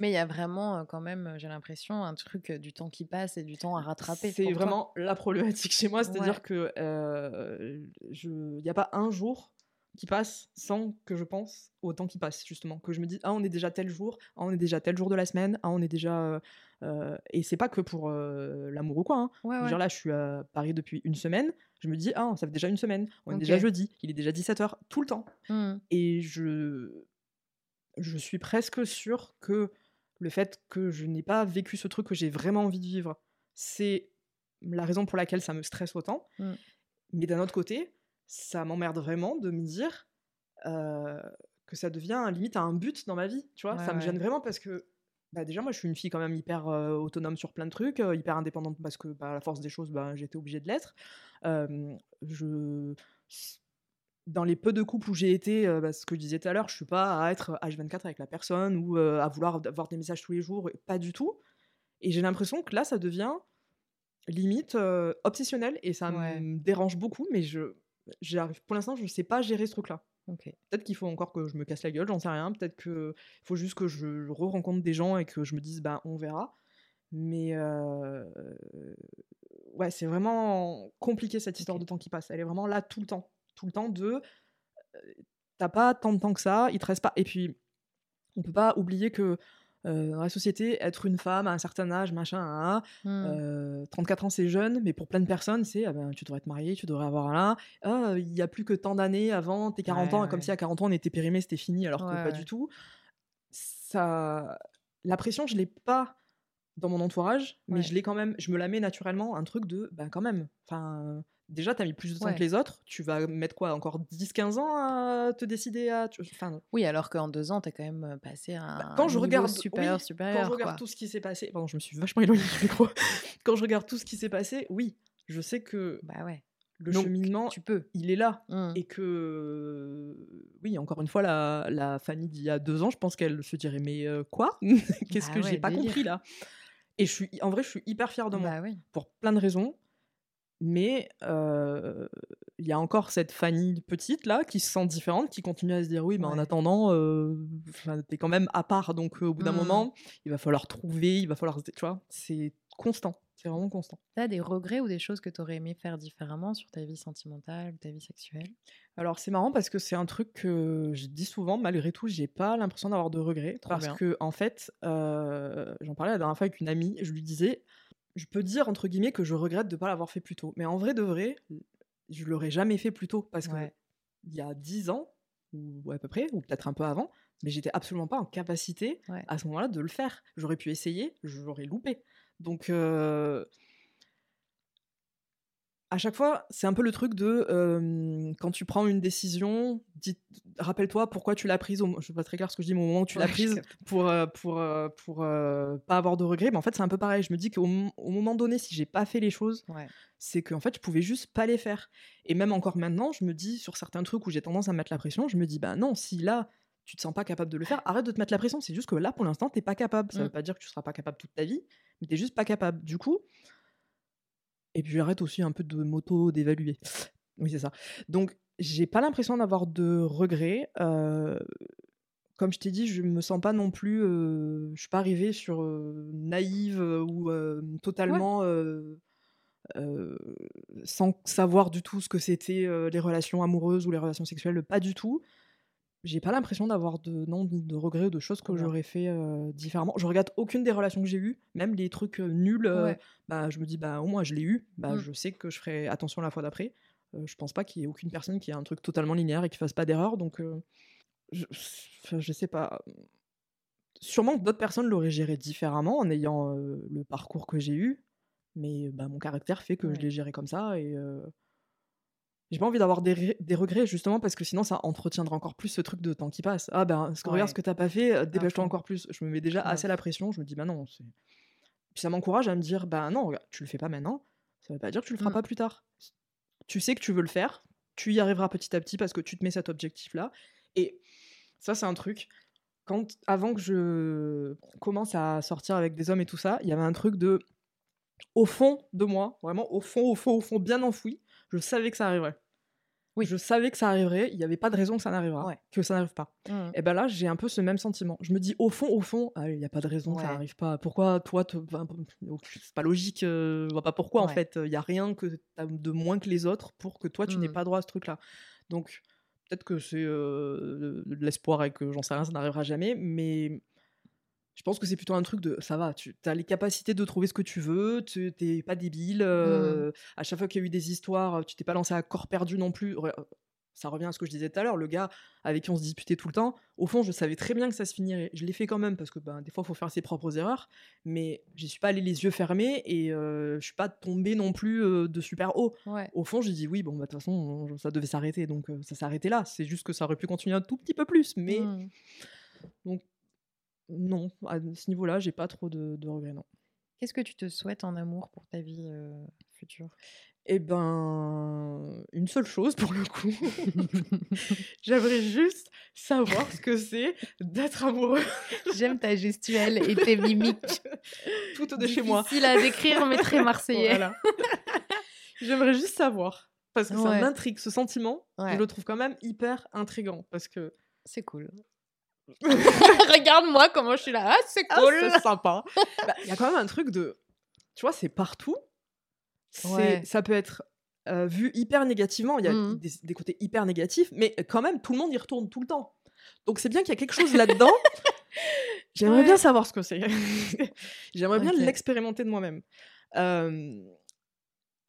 Mais il y a vraiment, euh, quand même, j'ai l'impression, un truc du temps qui passe et du temps à rattraper. c'est toi. vraiment la problématique chez moi, c'est-à-dire Ouais. que euh, je, il n'y a pas un jour qui passe sans que je pense au temps qui passe, justement. Que je me dis, ah, on est déjà tel jour, ah, on est déjà tel jour de la semaine, ah, on est déjà. euh, euh, et c'est pas que pour euh, l'amour ou quoi. Hein. Ouais, ouais. dire, là, je suis à Paris depuis une semaine. Je me dis, ah, ça fait déjà une semaine. On est déjà jeudi. Il est déjà 17h, tout le temps. Hmm. Et je, je suis presque sûre que le fait que je n'ai pas vécu ce truc que j'ai vraiment envie de vivre, c'est la raison pour laquelle ça me stresse autant. Mm. Mais d'un autre côté, ça m'emmerde vraiment de me dire que ça devient limite un but dans ma vie, tu vois. ça me gêne vraiment parce que bah, déjà, moi, je suis une fille quand même hyper autonome sur plein de trucs, hyper indépendante parce que, bah, à la force des choses, bah, j'étais obligée de l'être. je dans les peu de couples où j'ai été, bah, ce que je disais tout à l'heure, je suis pas à être H24 avec la personne ou à vouloir avoir des messages tous les jours, pas du tout. Et j'ai l'impression que là, ça devient limite obsessionnel et ça me dérange beaucoup, mais je, j'arrive, pour l'instant, je ne sais pas gérer ce truc-là. Peut-être qu'il faut encore que je me casse la gueule, j'en sais rien. Peut-être qu'il faut juste que je re-rencontre des gens et que je me dise, bah, on verra. Mais ouais, c'est vraiment compliqué cette histoire de temps qui passe. Elle est vraiment là tout le temps. Tout le temps de. T'as pas tant de temps que ça, il te reste pas. Et puis, on peut pas oublier que euh, dans la société, être une femme à un certain âge, machin, 34 mmh. euh, ans c'est jeune, mais pour plein de personnes, c'est ah ben, tu devrais être mariée, tu devrais avoir un. Ah, il y a plus que tant d'années avant tes 40 ans, comme si à 40 ans on était périmé, c'était fini, alors que pas du tout. Ça, la pression, je l'ai pas dans mon entourage, mais je l'ai quand même, je me la mets naturellement, un truc de, ben quand même, enfin, déjà, tu as mis plus de temps que les autres. Tu vas mettre quoi Encore 10-15 ans à te décider à. Enfin, oui, alors qu'en deux ans, tu as quand même euh, passé bah, quand un je regarde, supérieur, supérieur. Quand je regarde tout ce qui s'est passé. Pardon, je me suis vachement éloignée du micro. quand je regarde tout ce qui s'est passé, oui, je sais que. Bah ouais. Le cheminement, tu peux. il est là. Mmh. Et que, oui, encore une fois, la, la Fanny d'il y a deux ans, je pense qu'elle se dirait Mais euh, quoi? Qu'est-ce bah que j'ai pas compris là? Et je suis, en vrai, je suis hyper fière de moi. Bah. Pour plein de raisons. Mais il y a encore cette Fanny petite là qui se sent différente, qui continue à se dire oui, mais en attendant, t'es quand même à part, donc au bout d'un mmh. moment, il va falloir trouver, il va falloir, tu vois, c'est constant, c'est vraiment constant. T'as des regrets ou des choses que t'aurais aimé faire différemment sur ta vie sentimentale ou ta vie sexuelle? Alors c'est marrant parce que c'est un truc que je dis souvent, malgré tout, j'ai pas l'impression d'avoir de regrets parce que en fait, j'en parlais la dernière fois avec une amie, je lui disais je peux dire entre guillemets que je regrette de ne pas l'avoir fait plus tôt. Mais en vrai de vrai, je l'aurais jamais fait plus tôt parce que il y a dix ans ou à peu près, ou peut-être un peu avant, mais j'étais absolument pas en capacité à ce moment-là de le faire. J'aurais pu essayer, j'aurais loupé. Donc euh, à chaque fois, c'est un peu le truc de quand tu prends une décision, rappelle-toi pourquoi tu l'as prise. Au, je sais pas très clair ce que je dis, mais au moment où tu l'as prise pour pour pour, pas avoir de regrets. Mais en fait, c'est un peu pareil. Je me dis qu'au moment donné, si j'ai pas fait les choses, c'est qu'en fait, je pouvais juste pas les faire. Et même encore maintenant, je me dis sur certains trucs où j'ai tendance à mettre la pression, je me dis bah non, si là tu te sens pas capable de le faire, arrête de te mettre la pression. C'est juste que là, pour l'instant, t'es pas capable. Ça mmh. veut pas dire que tu seras pas capable toute ta vie, mais t'es juste pas capable. Du coup, et puis j'arrête aussi un peu de moto d'évaluer. Oui, c'est ça. Donc, j'ai pas l'impression d'avoir de regrets. comme je t'ai dit, je me sens pas non plus. je suis pas arrivée sur naïve ou totalement. sans savoir du tout ce que c'était les relations amoureuses ou les relations sexuelles, pas du tout j'ai pas l'impression d'avoir de non de regrets ou de choses que j'aurais fait différemment. Je regarde aucune des relations que j'ai eues, même les trucs nuls. bah, je me dis bah au moins je l'ai eu. Bah, mmh. je sais que je ferai attention la fois d'après. je pense pas qu'il y ait aucune personne qui ait un truc totalement linéaire et qui fasse pas d'erreur. Donc je, je sais pas. Sûrement que d'autres personnes l'auraient géré différemment en ayant le parcours que j'ai eu, mais bah, mon caractère fait que je l'ai géré comme ça et j'ai pas envie d'avoir des, des, regrets justement parce que sinon ça entretiendra encore plus ce truc de temps qui passe. Ah ben, ce que, regarde ce que t'as pas fait, euh, dépêche-toi encore plus. Je me mets déjà assez la pression, je me dis bah non. Puis ça m'encourage à me dire bah non, regarde, tu le fais pas maintenant, ça veut pas dire que tu le feras mmh. pas plus tard. Tu sais que tu veux le faire, tu y arriveras petit à petit parce que tu te mets cet objectif là. Et ça c'est un truc. Quand avant que je commence à sortir avec des hommes et tout ça, il y avait un truc de au fond de moi, vraiment au fond, au fond, au fond, bien enfoui, je savais que ça arriverait. Oui. Je savais que ça arriverait, il n'y avait pas de raison que ça n'arrivera, que ça n'arrive pas. Mmh. Et ben là, j'ai un peu ce même sentiment. Je me dis, au fond, au fond, ah, il n'y a pas de raison que ça n'arrive pas. Pourquoi toi, te... c'est pas logique, euh, je vois pas pourquoi en fait. Il n'y a rien que de moins que les autres pour que toi, tu n'aies mmh. pas droit à ce truc-là. Donc, peut-être que c'est euh, de l'espoir et que j'en sais rien, ça n'arrivera jamais, mais je pense que c'est plutôt un truc de ça va, tu as les capacités de trouver ce que tu veux, tu t'es pas débile. Mmh. À chaque fois qu'il y a eu des histoires, tu t'es pas lancé à corps perdu non plus. ça revient à ce que je disais tout à l'heure, le gars avec qui on se disputait tout le temps, au fond, je savais très bien que ça se finirait. Je l'ai fait quand même parce que ben, des fois, il faut faire ses propres erreurs, mais je suis pas allé les yeux fermés et euh, je suis pas tombé non plus euh, de super haut. Ouais. Au fond, j'ai dit oui, bon, bah, de toute façon, ça devait s'arrêter, donc euh, ça arrêté là. C'est juste que ça aurait pu continuer un tout petit peu plus, mais Mm. donc non, à ce niveau-là, j'ai pas trop de, de regrets, non. Qu'est-ce que tu te souhaites en amour pour ta vie euh, future? Eh ben, une seule chose pour le coup. J'aimerais juste savoir ce que c'est d'être amoureux J'aime ta gestuelle et tes mimiques. tout de chez moi. Difficile à décrire, mais très marseillais. Voilà. J'aimerais juste savoir. Parce que ça m'intrigue, ce sentiment, Ouais. je le trouve quand même hyper intrigant. Parce que. C'est cool. Regarde-moi comment je suis là. Ah, c'est Ah, cool. c'est sympa. Bah, Il y a quand même un truc de. Tu vois, c'est partout. Ouais. Ça peut être euh, vu hyper négativement. Il y a Mhm. des, des côtés hyper négatifs, mais quand même, tout le monde y retourne tout le temps. Donc c'est bien qu'il y a quelque chose là-dedans. J'aimerais Ouais. bien savoir ce que c'est. J'aimerais bien l'expérimenter de moi-même. Euh,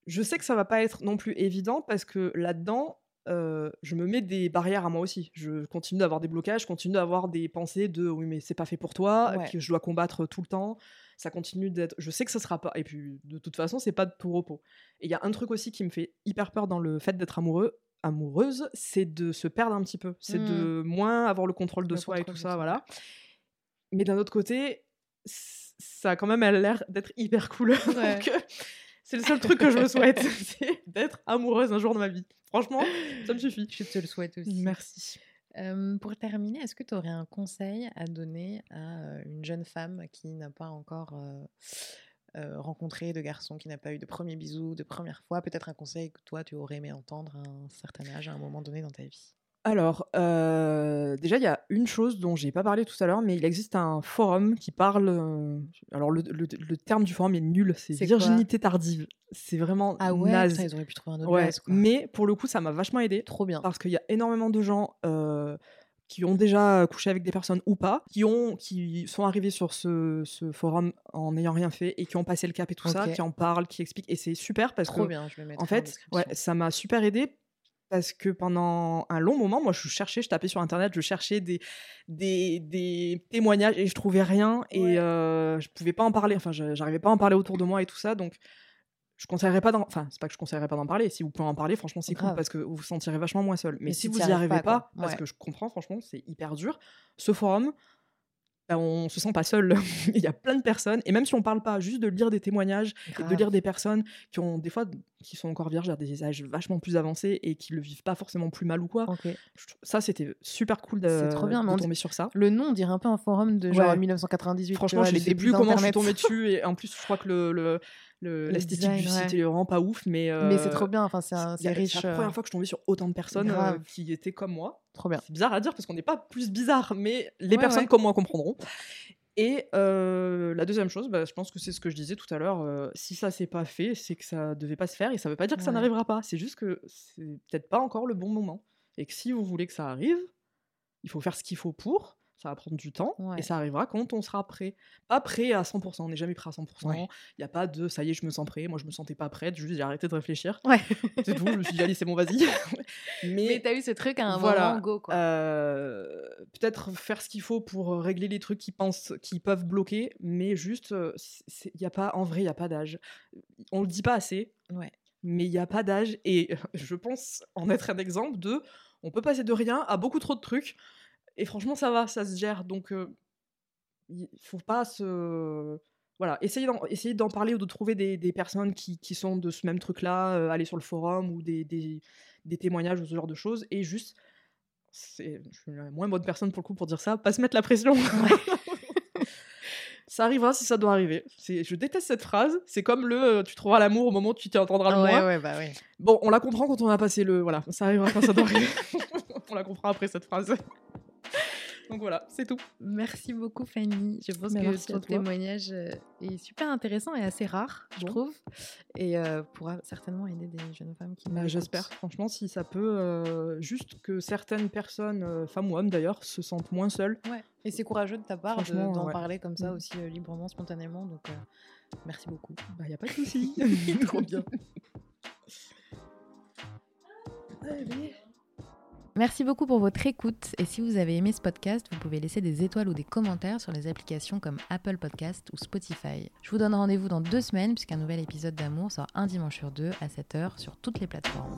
je sais que ça va pas être non plus évident parce que là-dedans, euh, je me mets des barrières à moi aussi. Je continue d'avoir des blocages, je continue d'avoir des pensées de oui mais c'est pas fait pour toi, Ouais. que je dois combattre tout le temps. Ça continue d'être. Je sais que ça sera pas. Et puis de toute façon c'est pas de tout repos. Et il y a un truc aussi qui me fait hyper peur dans le fait d'être amoureux, amoureuse, c'est de se perdre un petit peu. C'est de moins avoir le contrôle de Mmh. Le soi et tout ça, voilà. Mais d'un autre côté, ça a quand même l'air d'être hyper cool. Ouais. Donc, euh, c'est le seul truc que je me souhaite, c'est d'être amoureuse un jour de ma vie. Franchement, ça me suffit. Je te le souhaite aussi. Merci. Euh, pour terminer, est-ce que tu aurais un conseil à donner à euh, une jeune femme qui n'a pas encore euh, euh, rencontré de garçon, qui n'a pas eu de premier bisou, de première fois? Peut-être un conseil que toi, tu aurais aimé entendre à un certain âge, à un moment donné dans ta vie. Alors, euh, déjà, il y a une chose dont j'ai pas parlé tout à l'heure, mais il existe un forum qui parle. euh, alors, le, le- le terme du forum est nul, c'est C'est quoi virginité tardive. C'est vraiment Ah ouais, naze. putain, ils auraient pu trouver un autre Ouais, quoi. mais pour le coup, ça m'a vachement aidé. Trop bien. parce qu'il y a énormément de gens euh, qui ont déjà couché avec des personnes ou pas, qui, ont, qui sont arrivés sur ce, ce forum en n'ayant rien fait et qui ont passé le cap et tout ça, Ok. qui en parlent, qui expliquent. Et c'est super parce Trop que, bien, je vais mettre en fait, ouais, ça m'a super aidé. Parce que pendant un long moment, moi, je cherchais, je tapais sur Internet, je cherchais des, des, des témoignages et je trouvais rien. Ouais. Et euh, je pouvais pas en parler. Enfin, j'arrivais pas à en parler autour de moi et tout ça. Donc, je conseillerais pas d'en... Enfin, c'est pas que je conseillerais pas d'en parler. Si vous pouvez en parler, franchement, c'est cool parce que vous vous sentirez vachement moins seul. Mais, Mais si si vous y arrivez pas, parce Ouais. que je comprends, franchement, c'est hyper dur, ce forum, bah, on se sent pas seul. Il y a plein de personnes. Et même si on parle pas, juste de lire des témoignages et de lire des personnes qui ont des fois qui sont encore vierges à des âges vachement plus avancés et qui le vivent pas forcément plus mal ou quoi. Ça, c'était super cool de, trop bien, de dit- tomber sur ça. Le nom, on dirait un peu un forum de genre Ouais. 1998. tu Franchement, vois, je les sais plus comment je suis tombée dessus. Et en plus, je crois que le, le, le- Le l'esthétique du site ouais. est vraiment pas ouf. Mais, Mais c'est euh, trop bien, enfin, c'est la euh, première fois que je tombée sur autant de personnes euh, qui étaient comme moi. Trop bien. C'est bizarre à dire parce qu'on n'est pas plus bizarre, mais les Ouais, personnes ouais. comme moi comprendront. Et euh, la deuxième chose, bah, je pense que c'est ce que je disais tout à l'heure. euh, si ça s'est pas fait, c'est que ça devait pas se faire et ça veut pas dire que ça n'arrivera pas. C'est juste que c'est peut-être pas encore le bon moment. Et que si vous voulez que ça arrive, il faut faire ce qu'il faut pour. Ça va prendre du temps Ouais. et ça arrivera quand on sera prêt. Pas prêt à 100%, on n'est jamais prêt à 100%. Il Ouais. n'y a pas de ça y est, je me sens prêt. Moi, je me sentais pas prête, juste j'ai arrêté de réfléchir. Ouais. C'est tout, je me suis dit, allez, c'est bon, vas-y. Mais Mais t'as eu ce truc à un voilà, moment, go, quoi. euh, peut-être faire ce qu'il faut pour euh, régler les trucs qui pensent qui peuvent bloquer, mais juste, il y a pas, en vrai, il y a pas d'âge. On le dit pas assez, Ouais. mais il y a pas d'âge. Et je pense en être un exemple de, on peut passer de rien à beaucoup trop de trucs. Et franchement, ça va, ça se gère. Donc, euh, il faut pas se voilà, essayez d'en, essayez d'en parler ou de trouver des, des personnes qui, qui sont de ce même truc-là, euh, aller sur le forum ou des, des, des témoignages ou ce genre de choses, et juste, c'est, je suis la moins bonne personne pour le coup pour dire ça, pas se mettre la pression. ça arrivera si ça doit arriver. C'est, je déteste cette phrase, c'est comme le euh, tu trouveras l'amour au moment où tu t'y entendras le ouais, moins. ouais, bah ouais. Bon, on la comprend quand on a passé le. Voilà, ça arrivera quand ça doit arriver. on la comprend après cette phrase. Donc voilà, c'est tout. Merci beaucoup Fanny. Je pense Mais que ton témoignage euh, est super intéressant et assez rare, je Bon. trouve, et euh, pourra certainement aider des jeunes femmes qui. Bah. J'espère, franchement, si ça peut, euh, juste que certaines personnes, euh, femmes ou hommes d'ailleurs, se sentent moins seules. Ouais. Et c'est courageux de ta part de- d'en ouais. parler comme ça Mm. aussi euh, librement, spontanément. Donc euh, merci beaucoup. Bah, y a pas de souci. Trop bien. Allez. Merci beaucoup pour votre écoute et si vous avez aimé ce podcast, vous pouvez laisser des étoiles ou des commentaires sur les applications comme Apple Podcast ou Spotify. Je vous donne rendez-vous dans deux semaines puisqu'un nouvel épisode d'Amour sort un dimanche sur deux à 7h sur toutes les plateformes.